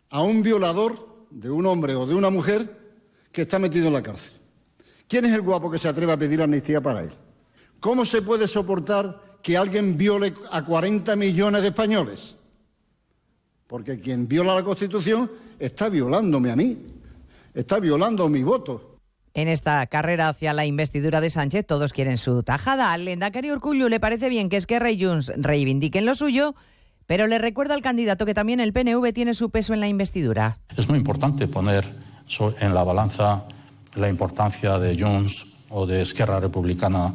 a un violador de un hombre o de una mujer que está metido en la cárcel. ¿Quién es el guapo que se atreve a pedir amnistía para él? ¿Cómo se puede soportar que alguien viole a 40 millones de españoles? Porque quien viola la Constitución está violándome a mí, está violando mi voto. En esta carrera hacia la investidura de Sánchez todos quieren su tajada. Al Lendakari Urcullu le parece bien que Esquerra y Junts reivindiquen lo suyo, pero le recuerda al candidato que también el PNV tiene su peso en la investidura. Es muy importante poner en la balanza la importancia de Junts o de Esquerra Republicana,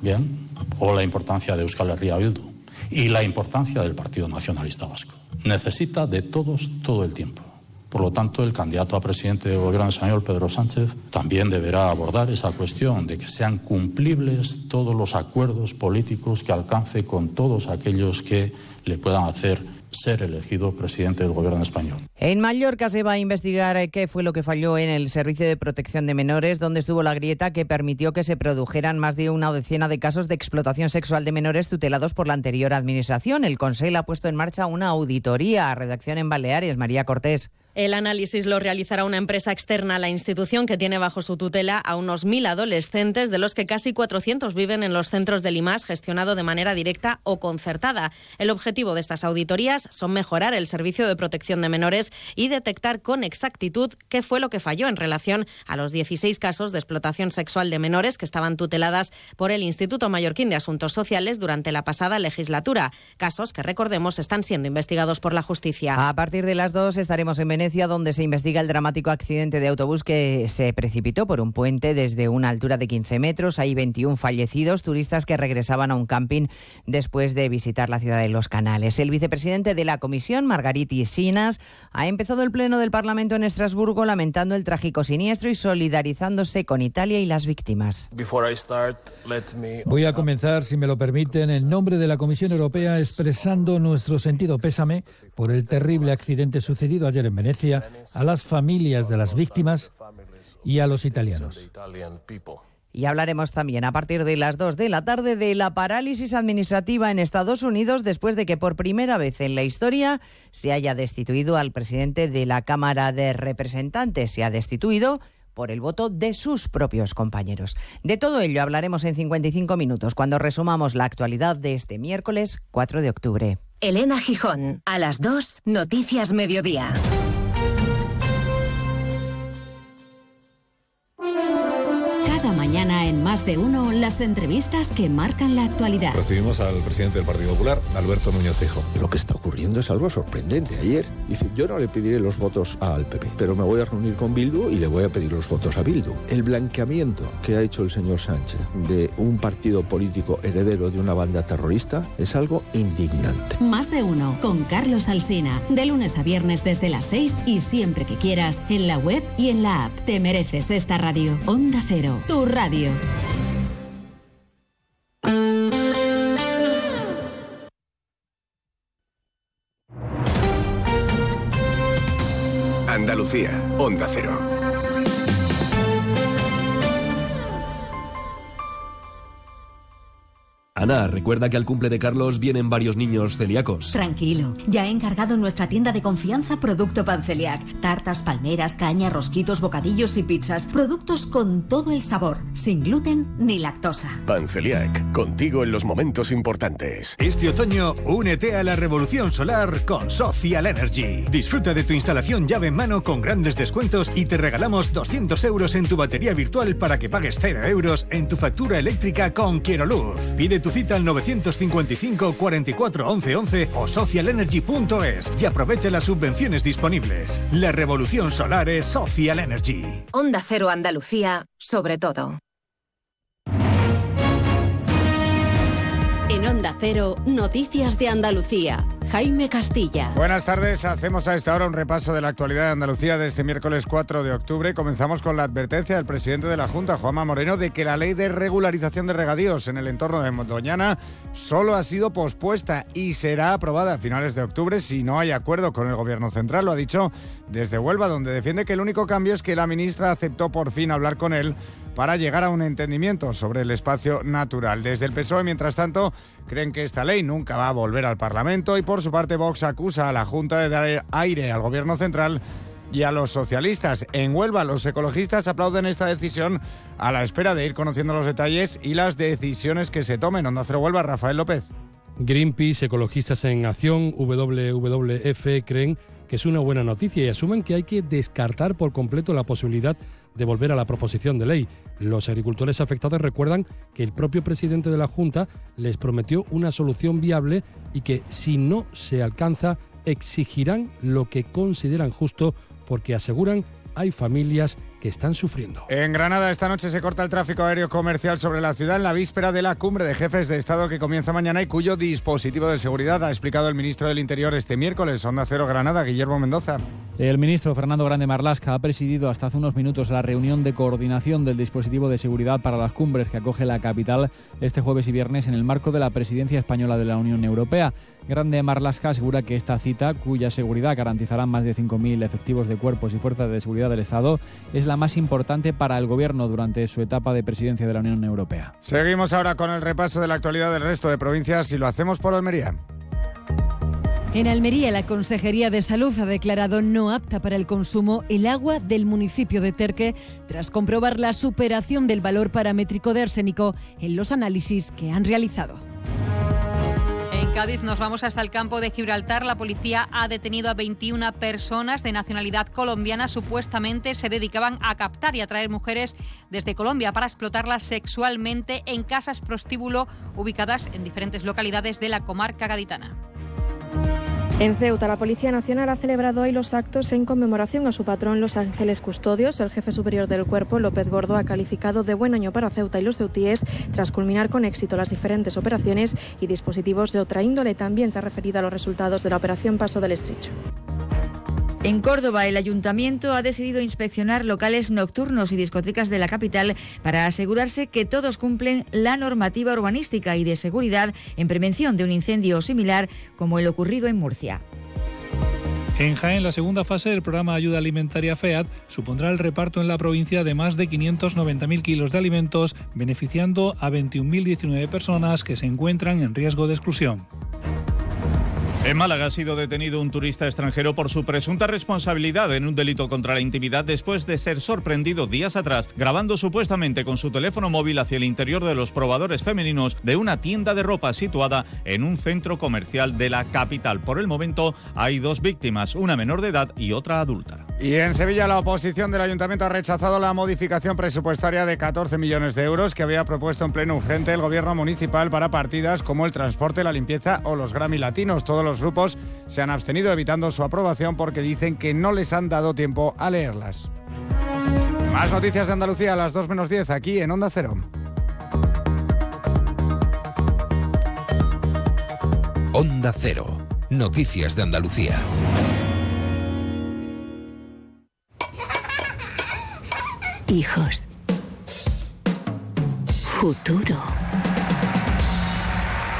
bien, o la importancia de Euskal Herria Bildu y la importancia del Partido Nacionalista Vasco. Necesita de todos todo el tiempo. Por lo tanto, el candidato a presidente del gobierno español, Pedro Sánchez, también deberá abordar esa cuestión de que sean cumplibles todos los acuerdos políticos que alcance con todos aquellos que le puedan hacer ser elegido presidente del gobierno español. En Mallorca se va a investigar eh, qué fue lo que falló en el Servicio de Protección de Menores, donde estuvo la grieta que permitió que se produjeran más de una decena de casos de explotación sexual de menores tutelados por la anterior administración. El Consejo ha puesto en marcha una auditoría. Redacción en Baleares, María Cortés. El análisis lo realizará una empresa externa a la institución que tiene bajo su tutela a unos mil adolescentes, de los que casi 400 viven en los centros de Limas, gestionado de manera directa o concertada. El objetivo de estas auditorías son mejorar el servicio de protección de menores y detectar con exactitud qué fue lo que falló en relación a los 16 casos de explotación sexual de menores que estaban tuteladas por el Instituto Mallorquín de Asuntos Sociales durante la pasada legislatura. Casos que, recordemos, están siendo investigados por la justicia. A partir de las dos estaremos en donde se investiga el dramático accidente de autobús que se precipitó por un puente desde una altura de 15 metros. Hay 21 fallecidos, turistas que regresaban a un camping después de visitar la ciudad de Los Canales. El vicepresidente de la comisión, Margariti Sinas, ha empezado el pleno del Parlamento en Estrasburgo lamentando el trágico siniestro y solidarizándose con Italia y las víctimas. Voy a comenzar, si me lo permiten, en nombre de la Comisión Europea expresando nuestro sentido pésame por el terrible accidente sucedido ayer en Venecia a las familias de las víctimas y a los italianos. Y hablaremos también a partir de las 2 de la tarde de la parálisis administrativa en Estados Unidos después de que por primera vez en la historia se haya destituido al presidente de la Cámara de Representantes. Se ha destituido por el voto de sus propios compañeros. De todo ello hablaremos en 55 minutos cuando resumamos la actualidad de este miércoles 4 de octubre. Elena Gijón, a las 2, Noticias Mediodía. Mañana en Más de Uno las entrevistas que marcan la actualidad. Recibimos al presidente del Partido Popular, Alberto Núñez Fijo. Lo que está ocurriendo es algo sorprendente. Ayer dice, yo no le pediré los votos al PP, pero me voy a reunir con Bildu y le voy a pedir los votos a Bildu. El blanqueamiento que ha hecho el señor Sánchez de un partido político heredero de una banda terrorista es algo indignante. Más de Uno con Carlos Alsina, de lunes a viernes desde las 6 y siempre que quieras en la web y en la app. Te mereces esta radio. Onda Cero, tu radio. Ana, recuerda que al cumple de Carlos vienen varios niños celíacos. Tranquilo, ya he encargado en nuestra tienda de confianza producto Panceliac. Tartas, palmeras, caña, rosquitos, bocadillos y pizzas. Productos con todo el sabor, sin gluten ni lactosa. Panceliac, contigo en los momentos importantes. Este otoño, únete a la revolución solar con Social Energy. Disfruta de tu instalación llave en mano con grandes descuentos y te regalamos 200 euros en tu batería virtual para que pagues 0 euros en tu factura eléctrica con Quiero Luz. Pide tu cita al 955 44 11 11 o socialenergy.es y aprovecha las subvenciones disponibles. La revolución solar es Social Energy. Onda Cero Andalucía, sobre todo. En Onda Cero, Noticias de Andalucía. Jaime Castilla. Buenas tardes, hacemos a esta hora un repaso de la actualidad de Andalucía de este miércoles 4 de octubre. Comenzamos con la advertencia del presidente de la Junta, Juanma Moreno, de que la ley de regularización de regadíos en el entorno de Doñana solo ha sido pospuesta y será aprobada a finales de octubre si no hay acuerdo con el gobierno central. Lo ha dicho desde Huelva, donde defiende que el único cambio es que la ministra aceptó por fin hablar con él para llegar a un entendimiento sobre el espacio natural. Desde el PSOE, mientras tanto, creen que esta ley nunca va a volver al Parlamento y por su parte Vox acusa a la Junta de dar aire al Gobierno central y a los socialistas. En Huelva, los ecologistas aplauden esta decisión a la espera de ir conociendo los detalles y las decisiones que se tomen. Onda Cero Huelva, Rafael López. Greenpeace, Ecologistas en Acción, WWF creen que es una buena noticia y asumen que hay que descartar por completo la posibilidad de volver a la proposición de ley. Los agricultores afectados recuerdan que el propio presidente de la Junta les prometió una solución viable y que si no se alcanza exigirán lo que consideran justo porque aseguran hay familias que están sufriendo. En Granada esta noche se corta el tráfico aéreo comercial sobre la ciudad en la víspera de la cumbre de jefes de Estado que comienza mañana y cuyo dispositivo de seguridad ha explicado el ministro del Interior este miércoles. Onda Cero Granada, Guillermo Mendoza. El ministro Fernando Grande Marlasca ha presidido hasta hace unos minutos la reunión de coordinación del dispositivo de seguridad para las cumbres que acoge la capital este jueves y viernes en el marco de la presidencia española de la Unión Europea. Grande Marlasca asegura que esta cita, cuya seguridad garantizará más de 5.000 efectivos de cuerpos y fuerzas de seguridad del Estado, es la más importante para el Gobierno durante su etapa de presidencia de la Unión Europea. Seguimos ahora con el repaso de la actualidad del resto de provincias y lo hacemos por Almería. En Almería, la Consejería de Salud ha declarado no apta para el consumo el agua del municipio de Terque tras comprobar la superación del valor paramétrico de arsénico en los análisis que han realizado. En Cádiz nos vamos hasta el campo de Gibraltar. La policía ha detenido a 21 personas de nacionalidad colombiana. Supuestamente se dedicaban a captar y atraer mujeres desde Colombia para explotarlas sexualmente en casas prostíbulo ubicadas en diferentes localidades de la comarca gaditana. En Ceuta, la Policía Nacional ha celebrado hoy los actos en conmemoración a su patrón Los Ángeles Custodios. El jefe superior del cuerpo, López Gordo, ha calificado de buen año para Ceuta y los ceutíes tras culminar con éxito las diferentes operaciones y dispositivos de otra índole. También se ha referido a los resultados de la operación Paso del Estrecho. En Córdoba, el ayuntamiento ha decidido inspeccionar locales nocturnos y discotecas de la capital para asegurarse que todos cumplen la normativa urbanística y de seguridad en prevención de un incendio similar como el ocurrido en Murcia. En Jaén, la segunda fase del programa Ayuda Alimentaria FEAD supondrá el reparto en la provincia de más de 590.000 kilos de alimentos, beneficiando a 21.019 personas que se encuentran en riesgo de exclusión. En Málaga ha sido detenido un turista extranjero por su presunta responsabilidad en un delito contra la intimidad después de ser sorprendido días atrás grabando supuestamente con su teléfono móvil hacia el interior de los probadores femeninos de una tienda de ropa situada en un centro comercial de la capital. Por el momento hay dos víctimas, una menor de edad y otra adulta. Y en Sevilla la oposición del ayuntamiento ha rechazado la modificación presupuestaria de 14 millones de euros que había propuesto en pleno urgente el gobierno municipal para partidas como el transporte, la limpieza o los Grammy Latinos. Todos los grupos se han abstenido evitando su aprobación porque dicen que no les han dado tiempo a leerlas. Más noticias de Andalucía a las 2 menos 10 aquí en Onda Cero. Onda Cero. Noticias de Andalucía. Hijos. Futuro.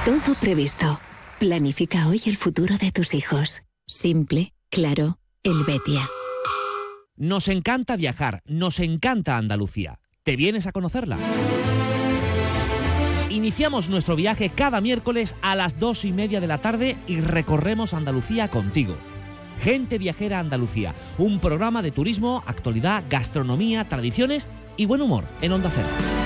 Todo previsto. Planifica hoy el futuro de tus hijos. Simple, claro, Helvetia. Nos encanta viajar, nos encanta Andalucía. ¿Te vienes a conocerla? Iniciamos nuestro viaje cada miércoles a las dos y media de la tarde y recorremos Andalucía contigo. Gente Viajera Andalucía, un programa de turismo, actualidad, gastronomía, tradiciones y buen humor en Onda Cero.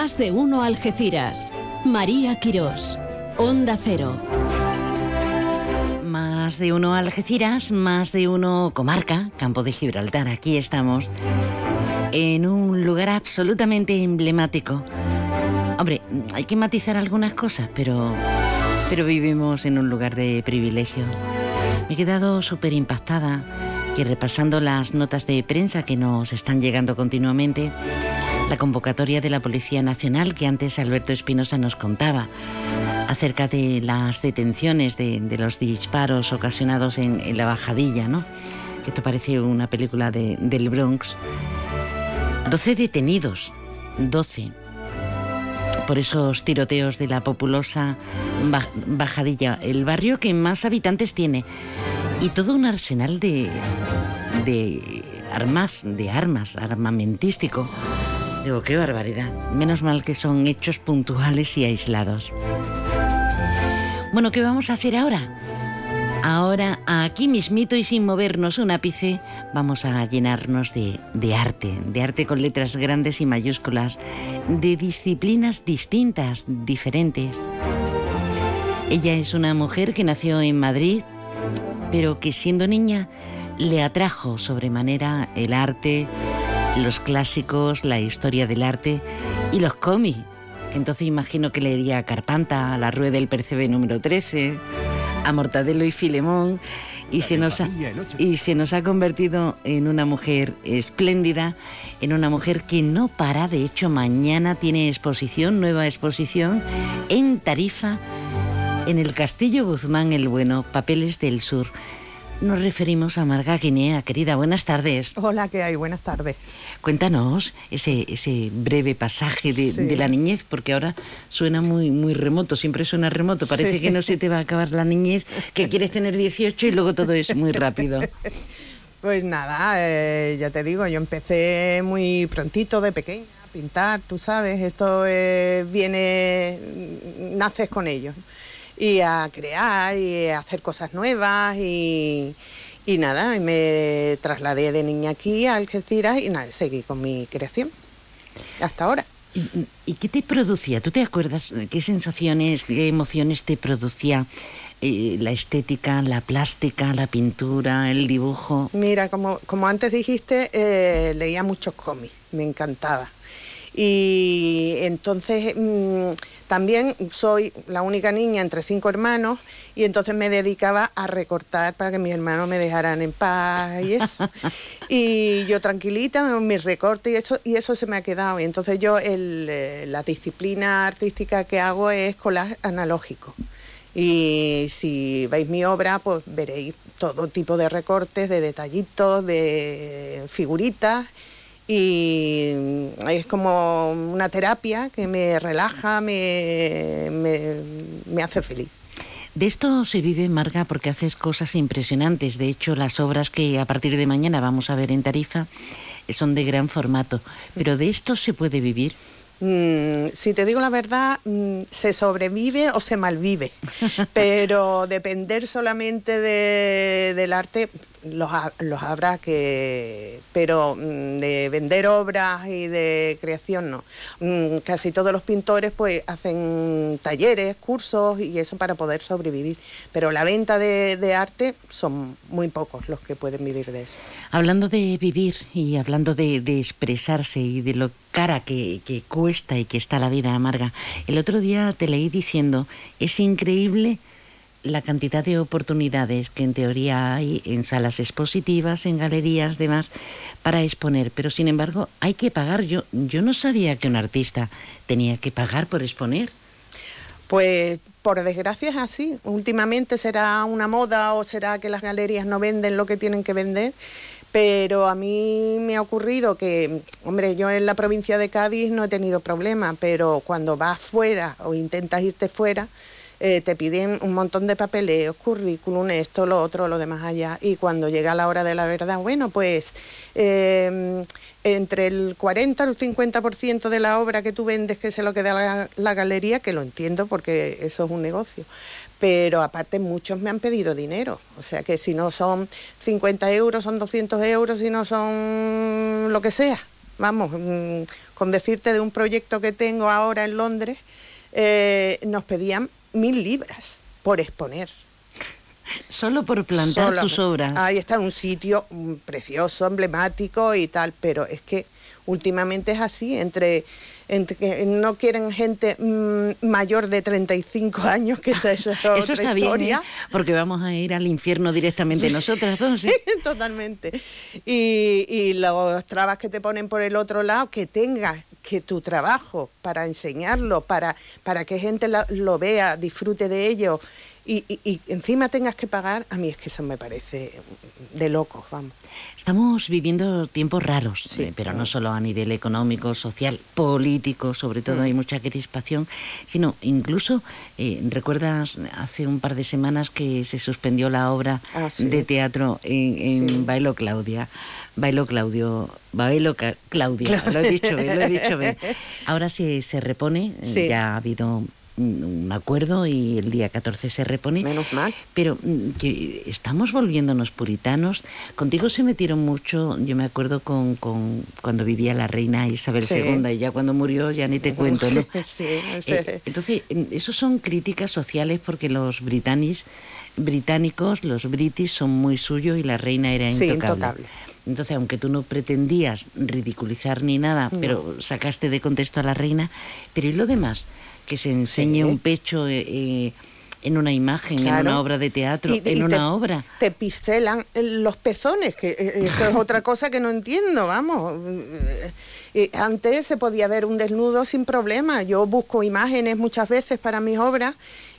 Más de uno Algeciras. María Quirós. Onda Cero. Más de uno Algeciras, más de uno comarca, Campo de Gibraltar. Aquí estamos en un lugar absolutamente emblemático. Hombre, hay que matizar algunas cosas, pero, pero vivimos en un lugar de privilegio. Me he quedado súper impactada que repasando las notas de prensa que nos están llegando continuamente, la convocatoria de la Policía Nacional que antes Alberto Espinosa nos contaba acerca de las detenciones de, los disparos ocasionados en, la bajadilla, ¿no? Esto parece una película del Bronx. 12 detenidos, 12 por esos tiroteos de la populosa Bajadilla, el barrio que más habitantes tiene, y todo un arsenal de, de armas, de armas, armamentístico Digo, qué barbaridad. Menos mal que son hechos puntuales y aislados. Bueno, ¿qué vamos a hacer ahora? Ahora, aquí mismito y sin movernos un ápice, vamos a llenarnos de, de, arte, de arte con letras grandes y mayúsculas, de disciplinas distintas, diferentes. Ella es una mujer que nació en Madrid, pero que siendo niña le atrajo sobremanera el arte, los clásicos, la historia del arte y los cómics. Entonces imagino que leería a Carpanta, a La Rueda del Percebe número 13, a Mortadelo y Filemón, y se, nos ha, y se nos ha convertido en una mujer espléndida, en una mujer que no para. De hecho, mañana tiene exposición, nueva exposición, en Tarifa, en el Castillo Guzmán el Bueno, Papeles del Sur nos referimos a Marga Guinea. Querida, buenas tardes. Hola, ¿qué hay? Buenas tardes. Cuéntanos ese, ese breve pasaje de, la niñez, porque ahora suena muy, muy remoto, siempre suena remoto. Parece que no se te va a acabar la niñez, que quieres tener 18 y luego todo es muy rápido. Pues nada, eh, ya te digo, yo empecé muy prontito de pequeña a pintar, tú sabes, esto eh, viene, naces con ello y a crear y a hacer cosas nuevas y, y nada, me trasladé de niña aquí a Algeciras y nada, seguí con mi creación hasta ahora. ¿Y, qué te producía? ¿Tú te acuerdas qué sensaciones, qué emociones te producía eh, la estética, la plástica, la pintura, el dibujo? Mira, como, como antes dijiste, eh, leía muchos cómics, me encantaba. Y entonces mm, también soy la única niña entre cinco hermanos y entonces me dedicaba a recortar para que mis hermanos me dejaran en paz y eso. y yo tranquilita, mis recortes y eso, y eso se me ha quedado. Y entonces yo eh, la disciplina artística que hago es collage analógico. Y si veis mi obra, pues veréis todo tipo de recortes, de detallitos, de figuritas y es como una terapia que me relaja, me, me, hace feliz. De esto se vive, Marga, porque haces cosas impresionantes. De hecho, las obras que a partir de mañana vamos a ver en Tarifa son de gran formato. Pero de esto se puede vivir. Mm, si te digo la verdad, mm, se sobrevive o se malvive, pero depender solamente del arte, los, los habrá que, pero mm, de vender obras y de creación no. Mm, casi todos los pintores pues hacen talleres, cursos y eso para poder sobrevivir, pero la venta de, arte son muy pocos los que pueden vivir de eso. Hablando de vivir y hablando de, expresarse y de lo cara que, que cuesta y que está la vida amarga, el otro día te leí diciendo, es increíble la cantidad de oportunidades que en teoría hay en salas expositivas, en galerías, demás, para exponer, pero sin embargo hay que pagar. Yo, yo no sabía que un artista tenía que pagar por exponer. Pues por desgracia es así. Últimamente será una moda o será que las galerías no venden lo que tienen que vender, pero a mí me ha ocurrido que, hombre, yo en la provincia de Cádiz no he tenido problema, pero cuando vas fuera o intentas irte fuera, eh, te piden un montón de papeleos, currículum, esto, lo otro, lo demás allá. Y cuando llega la hora de la verdad, bueno, pues em, entre el 40 y el 50% de la obra que tú vendes que se lo queda la, galería, que lo entiendo porque eso es un negocio pero aparte muchos me han pedido dinero. O sea que si no son 50 euros, son 200 euros, si no son lo que sea. Vamos, mm, con decirte de un proyecto que tengo ahora en Londres, eh, nos pedían mil libras por exponer. Solo por plantar tus obras. Ahí está un sitio mm, precioso, emblemático y tal, pero es que últimamente es así, entre, entre que no quieren gente mm, mayor de 35 años, que esa es otra Eso está bien, ¿eh? porque vamos a ir al infierno directamente nosotras dos. ¿eh? Totalmente. Y, y los trabas que te ponen por el otro lado, que tengas que tu trabajo para enseñarlo, para, para que gente lo, vea, disfrute de ello y, encima tengas que pagar, a mí es que eso me parece de locos, vamos. Estamos viviendo tiempos raros, eh, pero no solo a nivel económico, social, político, sobre todo mm. hay mucha crispación, sino incluso, eh, ¿recuerdas hace un par de semanas que se suspendió la obra ah, de teatro en, Bailo Claudia? Bailo Claudio, Bailo Claudia, lo he dicho bien, lo he dicho bien. Ahora sí se repone, ya ha habido un acuerdo y el día 14 se repone. Menos mal. Pero mm, que estamos volviéndonos puritanos. Contigo se metieron mucho, yo me acuerdo con, con cuando vivía la reina Isabel II y ya cuando murió ya ni te cuento, ¿no? sí, eh, entonces, esos son críticas sociales porque los británicos británicos, los british son muy suyos y la reina era intocable. Entonces, aunque tú no pretendías ridiculizar ni nada, pero sacaste de contexto a la reina, pero ¿y lo demás? Que se enseñe un pecho eh, eh, en una imagen, en una obra de teatro, en una obra. Te piselan los pezones, que eh, eso es otra cosa que no entiendo, vamos. antes se podía ver un desnudo sin problema. Yo busco imágenes muchas veces para mis obras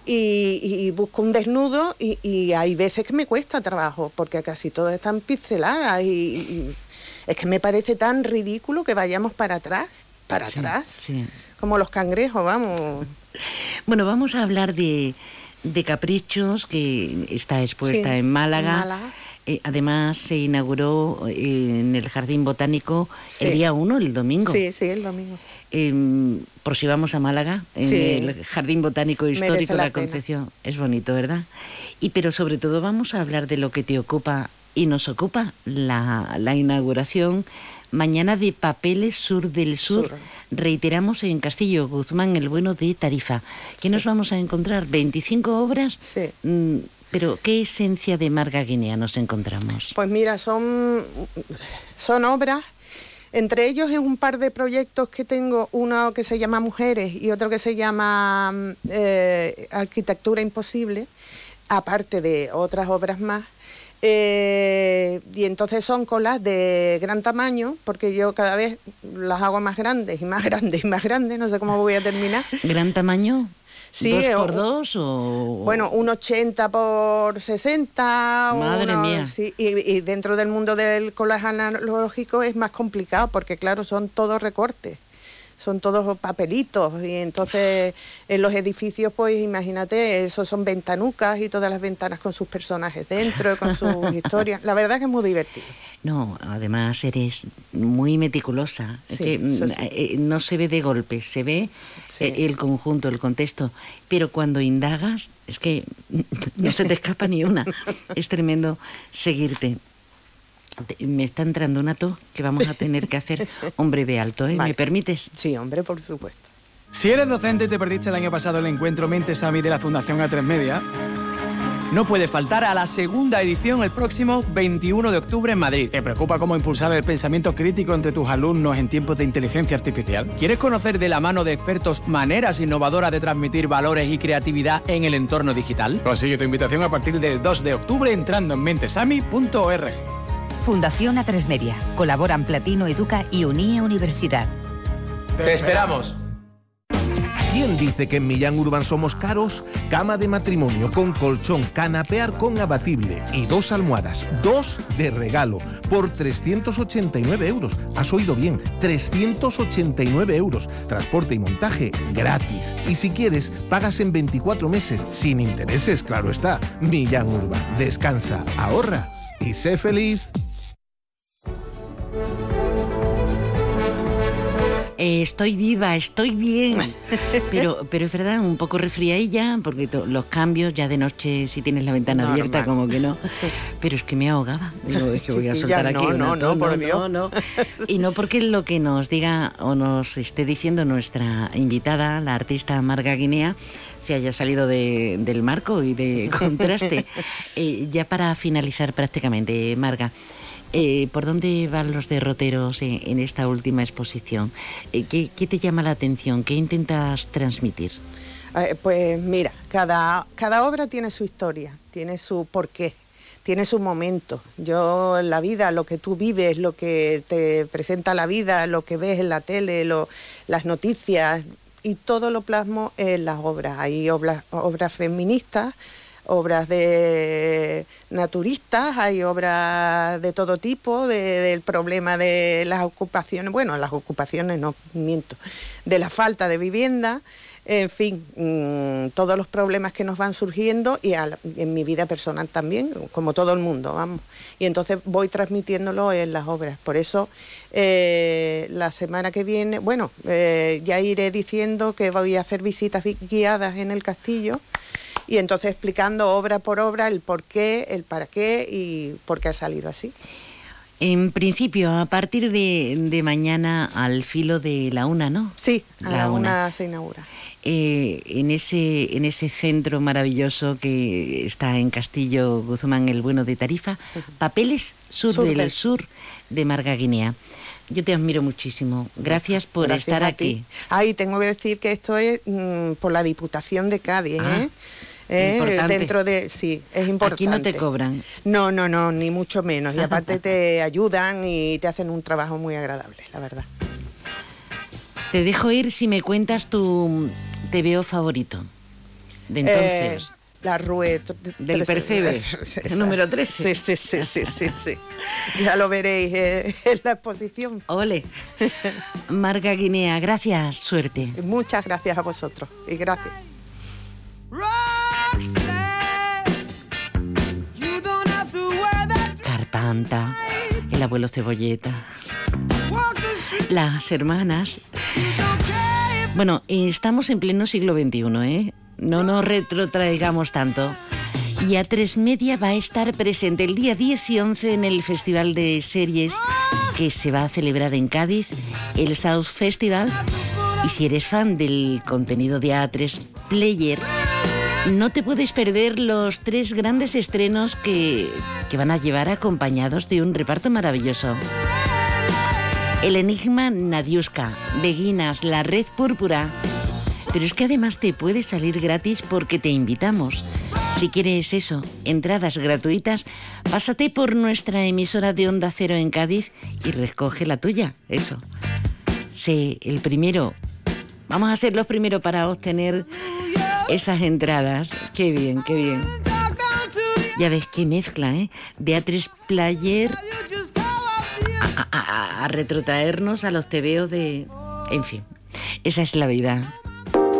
y, busco un desnudo y, hay veces que me cuesta trabajo porque casi todas están pinceladas y, es que me parece tan ridículo que vayamos para atrás, para atrás, como los cangrejos, vamos. Bueno, vamos a hablar de, Caprichos, que está expuesta en Málaga. Eh, además, se inauguró eh, en el Jardín Botánico el día 1, el domingo. Sí, sí, el domingo por si vamos a Málaga, en el Jardín Botánico Histórico de la, Concepción. Es bonito, ¿verdad? Y pero sobre todo vamos a hablar de lo que te ocupa y nos ocupa la, inauguración mañana de Papeles Sur del Sur. Reiteramos en Castillo Guzmán, el bueno de Tarifa. ¿Qué nos vamos a encontrar? ¿25 obras? Sí. Mm, pero, ¿qué esencia de Marga Guinea nos encontramos? Pues mira, son, son obras Entre ellos es un par de proyectos que tengo, uno que se llama Mujeres y otro que se llama mm, eh, Arquitectura Imposible, aparte de otras obras más. Eh, y entonces son colas de gran tamaño, porque yo cada vez las hago más grandes y más grandes y más grandes, no sé cómo voy a terminar. ¿Gran tamaño? Sí, ¿Dos o- por dos o...? Bueno, un 80 por 60. Madre uno- mía. sí, y, y dentro del mundo del collage analógico es más complicado porque, claro, son todos recortes. Son todos papelitos y entonces en los edificios, pues imagínate, esos son ventanucas y todas las ventanas con sus personajes dentro, con sus historias. La verdad que es muy divertido. No, además eres muy meticulosa. Es Sí, que, mm, sí. eh, no se ve de golpe, se ve Sí. eh, el conjunto, el contexto. Pero cuando indagas, es que no se te escapa ni una. Es tremendo seguirte. Me está entrando una tos que vamos a tener que hacer un breve alto, ¿eh? ¿Me permites? Sí, hombre, por supuesto. Si eres docente y te perdiste el año pasado el encuentro Mentes AMI de la Fundación A3 Media, no puedes faltar a la segunda edición el próximo 21 de octubre en Madrid. ¿Te preocupa cómo impulsar el pensamiento crítico entre tus alumnos en tiempos de inteligencia artificial? ¿Quieres conocer de la mano de expertos maneras innovadoras de transmitir valores y creatividad en el entorno digital? Consigue tu invitación a partir del 2 de octubre entrando en mentesami.org. Fundación A3 Media. Colaboran Platino Educa y Unie Universidad. ¡Te esperamos! ¿Quién dice que en Millán Urban somos caros? Cama de matrimonio con colchón, canapear con abatible y dos almohadas, dos de regalo, por 389 euros. Has oído bien, 389 euros. Transporte y montaje gratis. Y si quieres, pagas en 24 meses, sin intereses, claro está. Millán Urban, descansa, ahorra y sé feliz. Eh, estoy viva, estoy bien. Pero, pero es verdad, un poco resfriadilla, porque los cambios ya de noche, si tienes la ventana abierta, como que no. Pero es que me ahogaba. Digo, es que voy a soltar aquí. no, no, no, por Dios. no. Y no porque lo que nos diga o nos esté diciendo nuestra invitada, la artista Marga Guinea, se haya salido de- del marco y de contraste. Eh, ya para finalizar prácticamente, Marga, eh, ¿por dónde van los derroteros en, esta última exposición? Eh, ¿qué, te llama la atención? ¿Qué intentas transmitir? Eh, pues mira, cada, cada obra tiene su historia, tiene su porqué, tiene su momento. Yo, la vida, lo que tú vives, lo que te presenta la vida, lo que ves en la tele, las noticias, y todo lo plasmo en las obras. Hay obras, obras feministas, obras de naturistas, hay obras de todo tipo, de- del problema de las ocupaciones, bueno, las ocupaciones no miento, de la falta de vivienda, en fin, mm, todos los problemas que nos van surgiendo y en mi vida personal también, como todo el mundo, vamos. Y entonces voy transmitiéndolo en las obras. Por eso eh, la semana que viene, bueno, eh, ya iré diciendo que voy a hacer visitas vi- guiadas en el castillo y entonces explicando obra por obra el por qué, el para qué y por qué ha salido así. En principio, a partir de, de mañana al filo de la una, ¿no? Sí, a la, La una. una se inaugura. Eh, en, ese, en ese centro maravilloso que está en Castillo Guzmán el Bueno de Tarifa, Papeles Sur, Sur del, Sur de Marga Guinea. Yo te admiro muchísimo. Gracias por Gracias estar aquí. ti. Ah, y tengo que decir que esto es mm, por la Diputación de Cádiz, Ah, ¿eh? Eh, dentro de sí es importante Aquí no te cobran. no no no ni mucho menos y aparte te ayudan y te hacen un trabajo muy agradable la verdad Te dejo ir si me cuentas tu TVO favorito. De entonces. Eh, la Rue Del Percebe, número 13. sí sí sí sí sí, sí. ya lo veréis eh, en la exposición Ole. Marga Guinea, gracias, suerte. muchas gracias a vosotros y gracias Carpanta, el abuelo Cebolleta, las hermanas. Bueno, estamos en pleno siglo XXI, ¿eh? No nos retrotraigamos tanto. Y A3 Media va a estar presente el día 10 y 11 en el Festival de Series que se va a celebrar en Cádiz, el South Festival. Y si eres fan del contenido de A3 Player, no te puedes perder los tres grandes estrenos que, que van a llevar acompañados de un reparto maravilloso. El enigma Nadiuska, Beguinas, la red púrpura. Pero es que además te puede salir gratis porque te invitamos. Si quieres eso, entradas gratuitas, pásate por nuestra emisora de Onda Cero en Cádiz y recoge la tuya. Eso. Sé el primero. Vamos a ser los primeros para obtener esas entradas. Qué bien, qué bien. Ya ves qué mezcla, ¿eh? Beatriz Player a retrotraernos a los tebeos de... En fin, esa es la vida.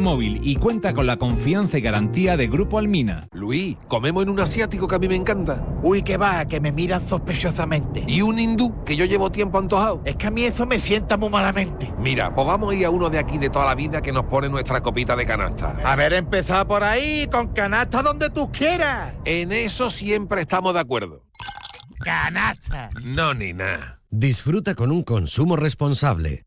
Móvil y cuenta con la confianza y garantía de Grupo Almina. Luis, comemos en un asiático que a mí me encanta. Uy, que va, que me miran sospechosamente. Y un hindú que yo llevo tiempo antojado. Es que a mí eso me sienta muy malamente. Mira, pues vamos a ir a uno de aquí de toda la vida que nos pone nuestra copita de canasta. Haber empezado por ahí, con canasta donde tú quieras. En eso siempre estamos de acuerdo. Canasta. No, ni nada. Disfruta con un consumo responsable.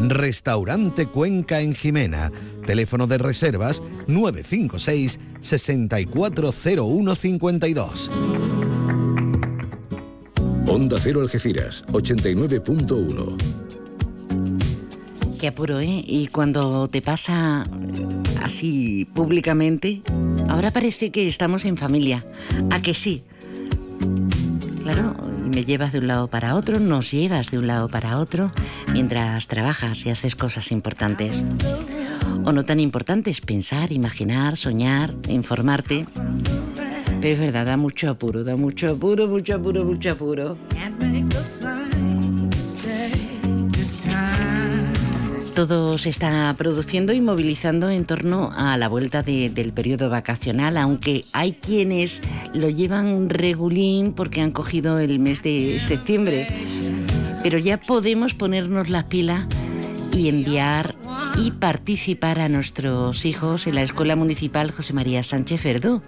Restaurante Cuenca en Jimena. Teléfono de reservas 956 640152. Onda Cero Algeciras, 89.1. Qué apuro, ¿eh? Y cuando te pasa así públicamente, ahora parece que estamos en familia. ¿A que sí? Claro, me llevas de un lado para otro, nos llevas de un lado para otro, mientras trabajas y haces cosas importantes. O no tan importantes, pensar, imaginar, soñar, informarte. Pero es verdad, da mucho apuro, da mucho apuro, mucho apuro, mucho apuro. Todo se está produciendo y movilizando en torno a la vuelta de- del periodo vacacional, aunque hay quienes lo llevan regulín porque han cogido el mes de septiembre. Pero ya podemos ponernos las pilas y enviar y participar a nuestros hijos en la Escuela Municipal José María Sánchez Verdú.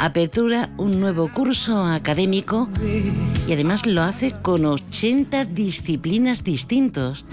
Apertura un nuevo curso académico y además lo hace con 80 disciplinas distintos.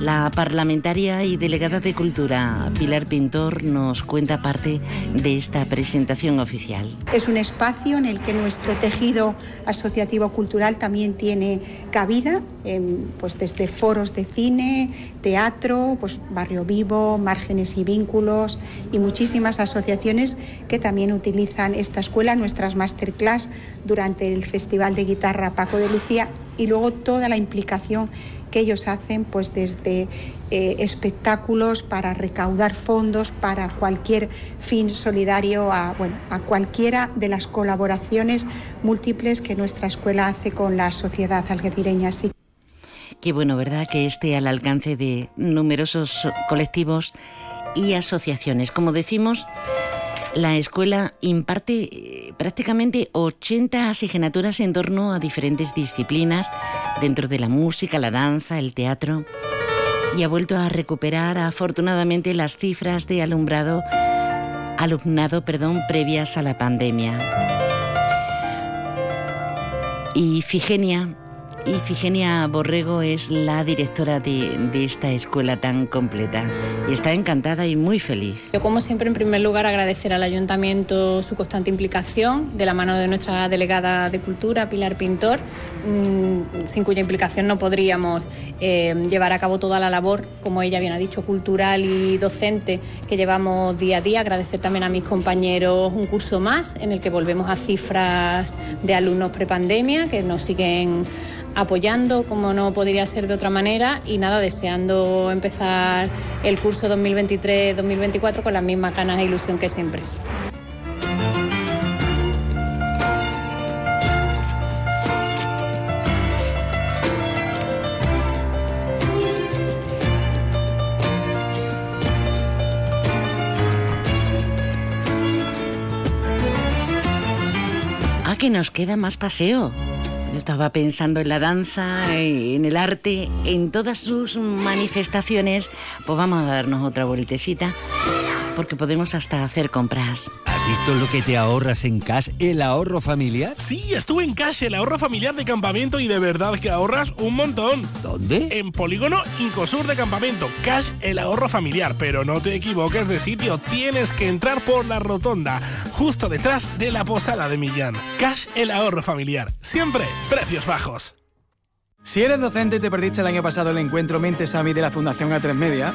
La parlamentaria y delegada de Cultura, Pilar Pintor, nos cuenta parte de esta presentación oficial. Es un espacio en el que nuestro tejido asociativo cultural también tiene cabida, em, pues desde foros de cine, teatro, pues Barrio Vivo, Márgenes y Vínculos y muchísimas asociaciones que también utilizan esta escuela, nuestras masterclass durante el Festival de Guitarra Paco de Lucía y luego toda la implicación que ellos hacen pues desde eh, espectáculos para recaudar fondos para cualquier fin solidario a, bueno, a cualquiera de las colaboraciones múltiples que nuestra escuela hace con la sociedad algecireña. Qué bueno, ¿verdad? Que esté al alcance de numerosos colectivos y asociaciones. Como decimos, la escuela imparte eh, prácticamente 80 asignaturas en torno a diferentes disciplinas dentro de la música, la danza, el teatro y ha vuelto a recuperar afortunadamente las cifras de alumbrado alumnado, perdón, previas a la pandemia. Y Figenia, y Figenia Borrego es la directora de, esta escuela tan completa y está encantada y muy feliz. Yo, como siempre, en primer lugar, agradecer al Ayuntamiento su constante implicación, de la mano de nuestra delegada de Cultura, Pilar Pintor, mm, sin cuya implicación no podríamos eh, llevar a cabo toda la labor, como ella bien ha dicho, cultural y docente que llevamos día a día. Agradecer también a mis compañeros un curso más en el que volvemos a cifras de alumnos prepandemia que nos siguen apoyando como no podría ser de otra manera y nada, deseando empezar el curso 2023-2024 con las mismas ganas e ilusión que siempre. Ah, que nos queda más paseo. Yo estaba pensando en la danza, en el arte, en todas sus manifestaciones. Pues vamos a darnos otra vueltecita, porque podemos hasta hacer compras. ¿Has visto lo que te ahorras en Cash, el ahorro familiar? Sí, estuve en Cash, el ahorro familiar de campamento y de verdad que ahorras un montón. ¿Dónde? En Polígono Incosur de Campamento. Cash, el ahorro familiar. Pero no te equivoques de sitio, tienes que entrar por la rotonda, justo detrás de la posada de Millán. Cash, el ahorro familiar. Siempre precios bajos. Si eres docente y te perdiste el año pasado el encuentro Mentes AMI de la Fundación A3 Media,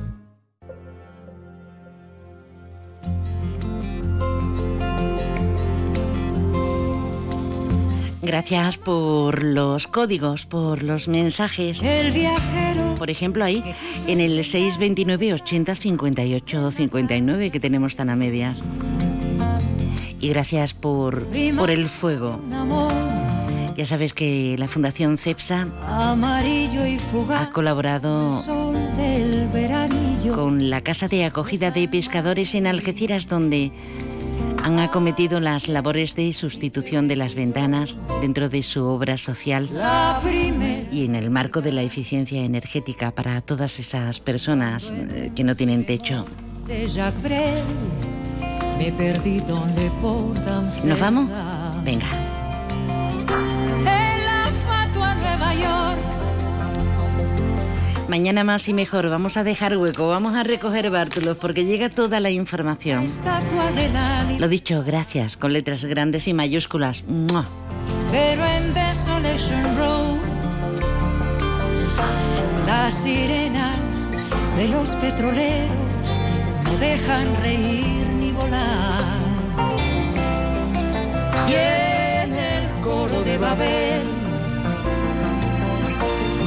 Gracias por los códigos, por los mensajes. El viajero. Por ejemplo, ahí, en el 629 80 58 59 que tenemos tan a medias. Y gracias por, por el fuego. Ya sabes que la Fundación CEPSA ha colaborado con la Casa de Acogida de Pescadores en Algeciras, donde han acometido las labores de sustitución de las ventanas dentro de su obra social y en el marco de la eficiencia energética para todas esas personas eh, que no tienen techo. ¿Nos vamos? Venga. Mañana más y mejor. Vamos a dejar hueco, vamos a recoger bártulos porque llega toda la información. Lo dicho, gracias, con letras grandes y mayúsculas. ¡Mua! Pero en Desolation Road. Las sirenas de los petroleros no dejan reír ni volar. Y en el coro de Babel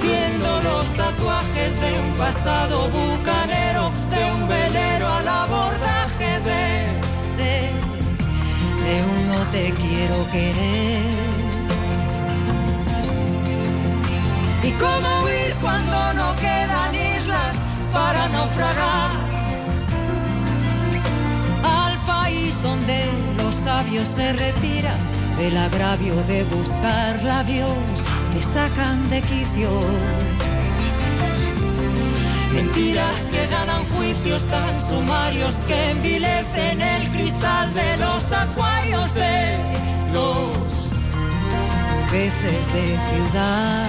Luciendo los tatuajes de un pasado bucanero, de un velero al abordaje de, de, de un no te quiero querer. ¿Y cómo huir cuando no quedan islas para naufragar? Al país donde los sabios se retiran del agravio de buscar labios que sacan de quicio. Mentiras que ganan juicios tan sumarios que envilecen el cristal de los acuarios de los peces de ciudad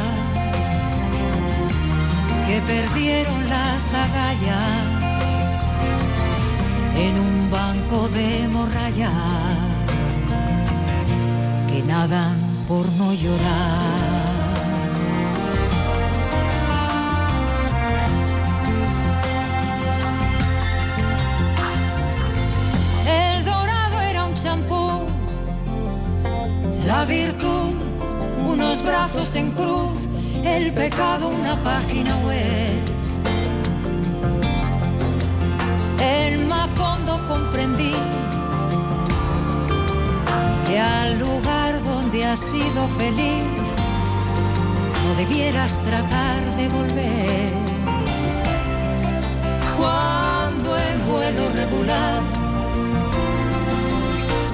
que perdieron las agallas en un banco de morralla que nadan por no llorar. Brazos en cruz, el pecado una página web. En Macondo comprendí que al lugar donde has sido feliz no debieras tratar de volver. Cuando en vuelo regular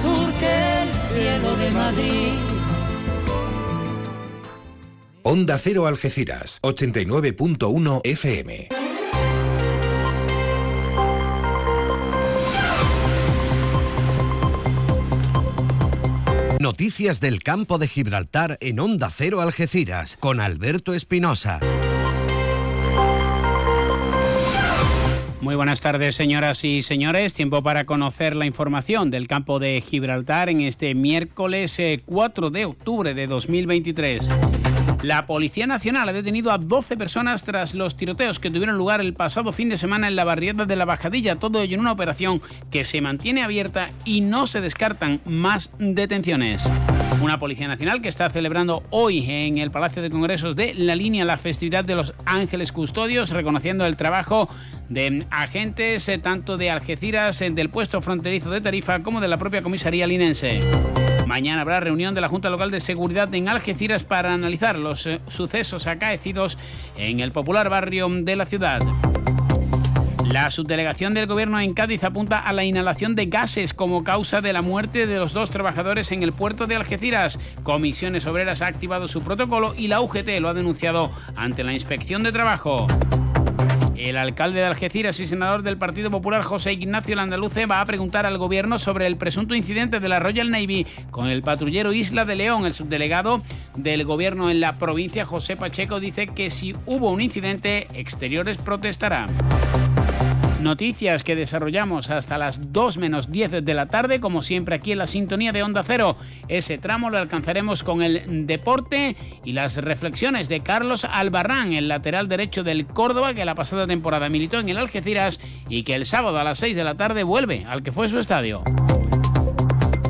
surque el cielo de Madrid. Onda Cero Algeciras, 89.1 FM. Noticias del campo de Gibraltar en Onda Cero Algeciras con Alberto Espinosa. Muy buenas tardes, señoras y señores. Tiempo para conocer la información del campo de Gibraltar en este miércoles 4 de octubre de 2023. La Policía Nacional ha detenido a 12 personas tras los tiroteos que tuvieron lugar el pasado fin de semana en la barriada de la Bajadilla, todo ello en una operación que se mantiene abierta y no se descartan más detenciones. Una Policía Nacional que está celebrando hoy en el Palacio de Congresos de La Línea la festividad de los Ángeles Custodios, reconociendo el trabajo de agentes eh, tanto de Algeciras, eh, del puesto fronterizo de Tarifa, como de la propia comisaría linense. Mañana habrá reunión de la Junta Local de Seguridad en Algeciras para analizar los eh, sucesos acaecidos en el popular barrio de la ciudad. La subdelegación del gobierno en Cádiz apunta a la inhalación de gases como causa de la muerte de los dos trabajadores en el puerto de Algeciras. Comisiones Obreras ha activado su protocolo y la UGT lo ha denunciado ante la Inspección de Trabajo. El alcalde de Algeciras y senador del Partido Popular José Ignacio Landaluce va a preguntar al gobierno sobre el presunto incidente de la Royal Navy con el patrullero Isla de León. El subdelegado del gobierno en la provincia José Pacheco dice que si hubo un incidente, Exteriores protestará. Noticias que desarrollamos hasta las 2 menos 10 de la tarde, como siempre aquí en la sintonía de Onda Cero. Ese tramo lo alcanzaremos con el deporte y las reflexiones de Carlos Albarrán, el lateral derecho del Córdoba, que la pasada temporada militó en el Algeciras y que el sábado a las 6 de la tarde vuelve al que fue su estadio.